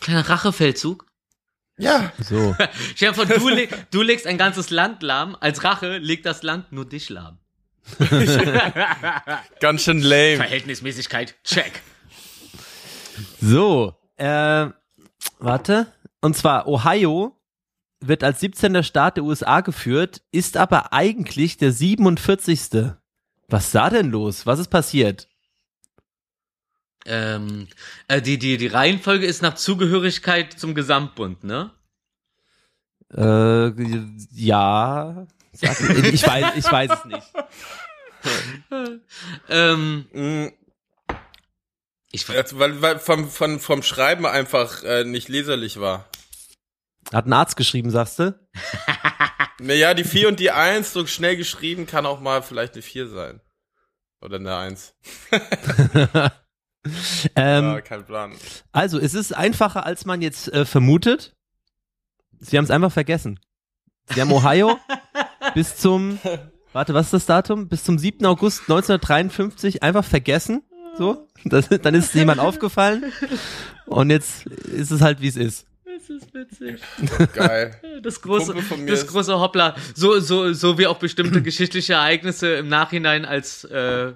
Kleiner Rachefeldzug. Ja, So. [laughs] Stell dir vor, du, leg, du legst ein ganzes Land lahm. Als Rache legt das Land nur dich lahm. [laughs] ganz schön lame. Verhältnismäßigkeit, check. So, äh, warte. Und zwar Ohio wird als 17. Staat der USA geführt, ist aber eigentlich der 47. Was ist da denn los? Was ist passiert? Ähm, äh, die, die, die Reihenfolge ist nach Zugehörigkeit zum Gesamtbund, ne? Äh, ja. Sag, ich weiß, ich weiß es nicht. [laughs] Ähm, Mm, ich, jetzt, weil, weil vom, vom, vom Schreiben einfach äh, nicht leserlich war. Hat ein Arzt geschrieben, sagst du? [laughs] Naja, die 4 und die 1, so schnell geschrieben, kann auch mal vielleicht eine 4 sein. Oder eine 1. [laughs] Ähm, Ja, kein Plan. Also, es ist einfacher, als man jetzt äh, vermutet. Sie haben es einfach vergessen. Sie haben Ohio [laughs] bis zum, warte, was ist das Datum? Bis zum 7. August 1953 einfach vergessen. So, das, dann ist es jemand aufgefallen. Und jetzt ist es halt, wie es ist. das ist witzig. [laughs] Geil. Das große, das große Hoppla. So, so, so wie auch bestimmte [laughs] geschichtliche Ereignisse im Nachhinein als äh,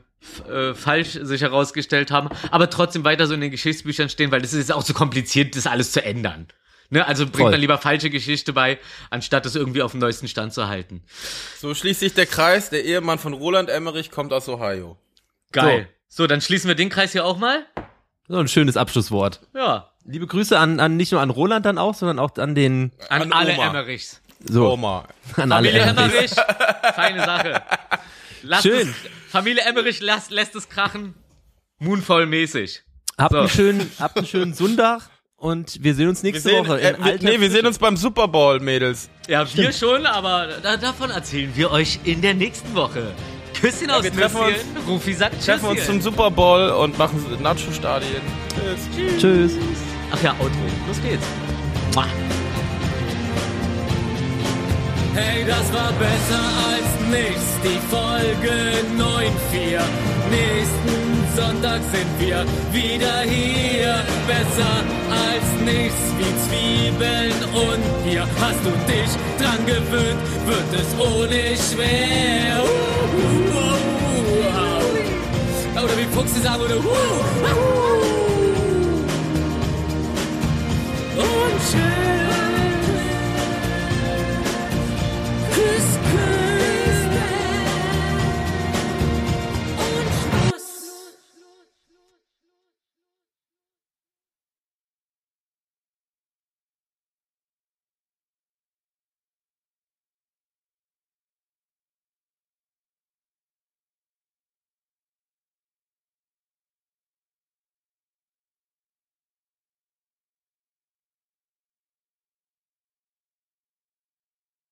äh, falsch sich herausgestellt haben, aber trotzdem weiter so in den Geschichtsbüchern stehen, weil das ist jetzt auch zu kompliziert, das alles zu ändern. Ne? Also bringt Voll. man lieber falsche Geschichte bei, anstatt das irgendwie auf dem neuesten Stand zu halten. So schließt sich der Kreis. Der Ehemann von Roland Emmerich kommt aus Ohio. Geil. So, dann schließen wir den Kreis hier auch mal. So ein schönes Abschlusswort. Ja. Liebe Grüße an, an nicht nur an Roland dann auch, sondern auch an den, An, An alle Oma. Emmerichs. so, Oma. an alle Familie Emmerichs. Emmerich, feine Sache. Lasst Schön. Es, Familie Emmerich lasst, lässt es krachen. Moonfall-mäßig. Habt So. einen schönen, habt einen schönen Sonntag und wir sehen uns nächste sehen, Woche äh, wir, nee, wir sehen uns beim Super Bowl, Mädels. Ja, wir schon, aber da, davon erzählen wir euch in der nächsten Woche. Küsschen aus wir treffen Nüsschen. Rufi sagt Treffen wir uns zum Super Bowl und machen Nacho-Stadien. Tschüss. Tschüss. Ach ja, Outro. Los geht's. Mua. Hey, das war besser als nichts, die Folge 9.4. Nächsten Sonntag sind wir wieder hier. Besser als nichts wie Zwiebeln und Bier. Hast du dich dran gewöhnt, wird es ohne schwer. Uh, uh, uh. Oder wie Fuchs sagen würde. Und schön. just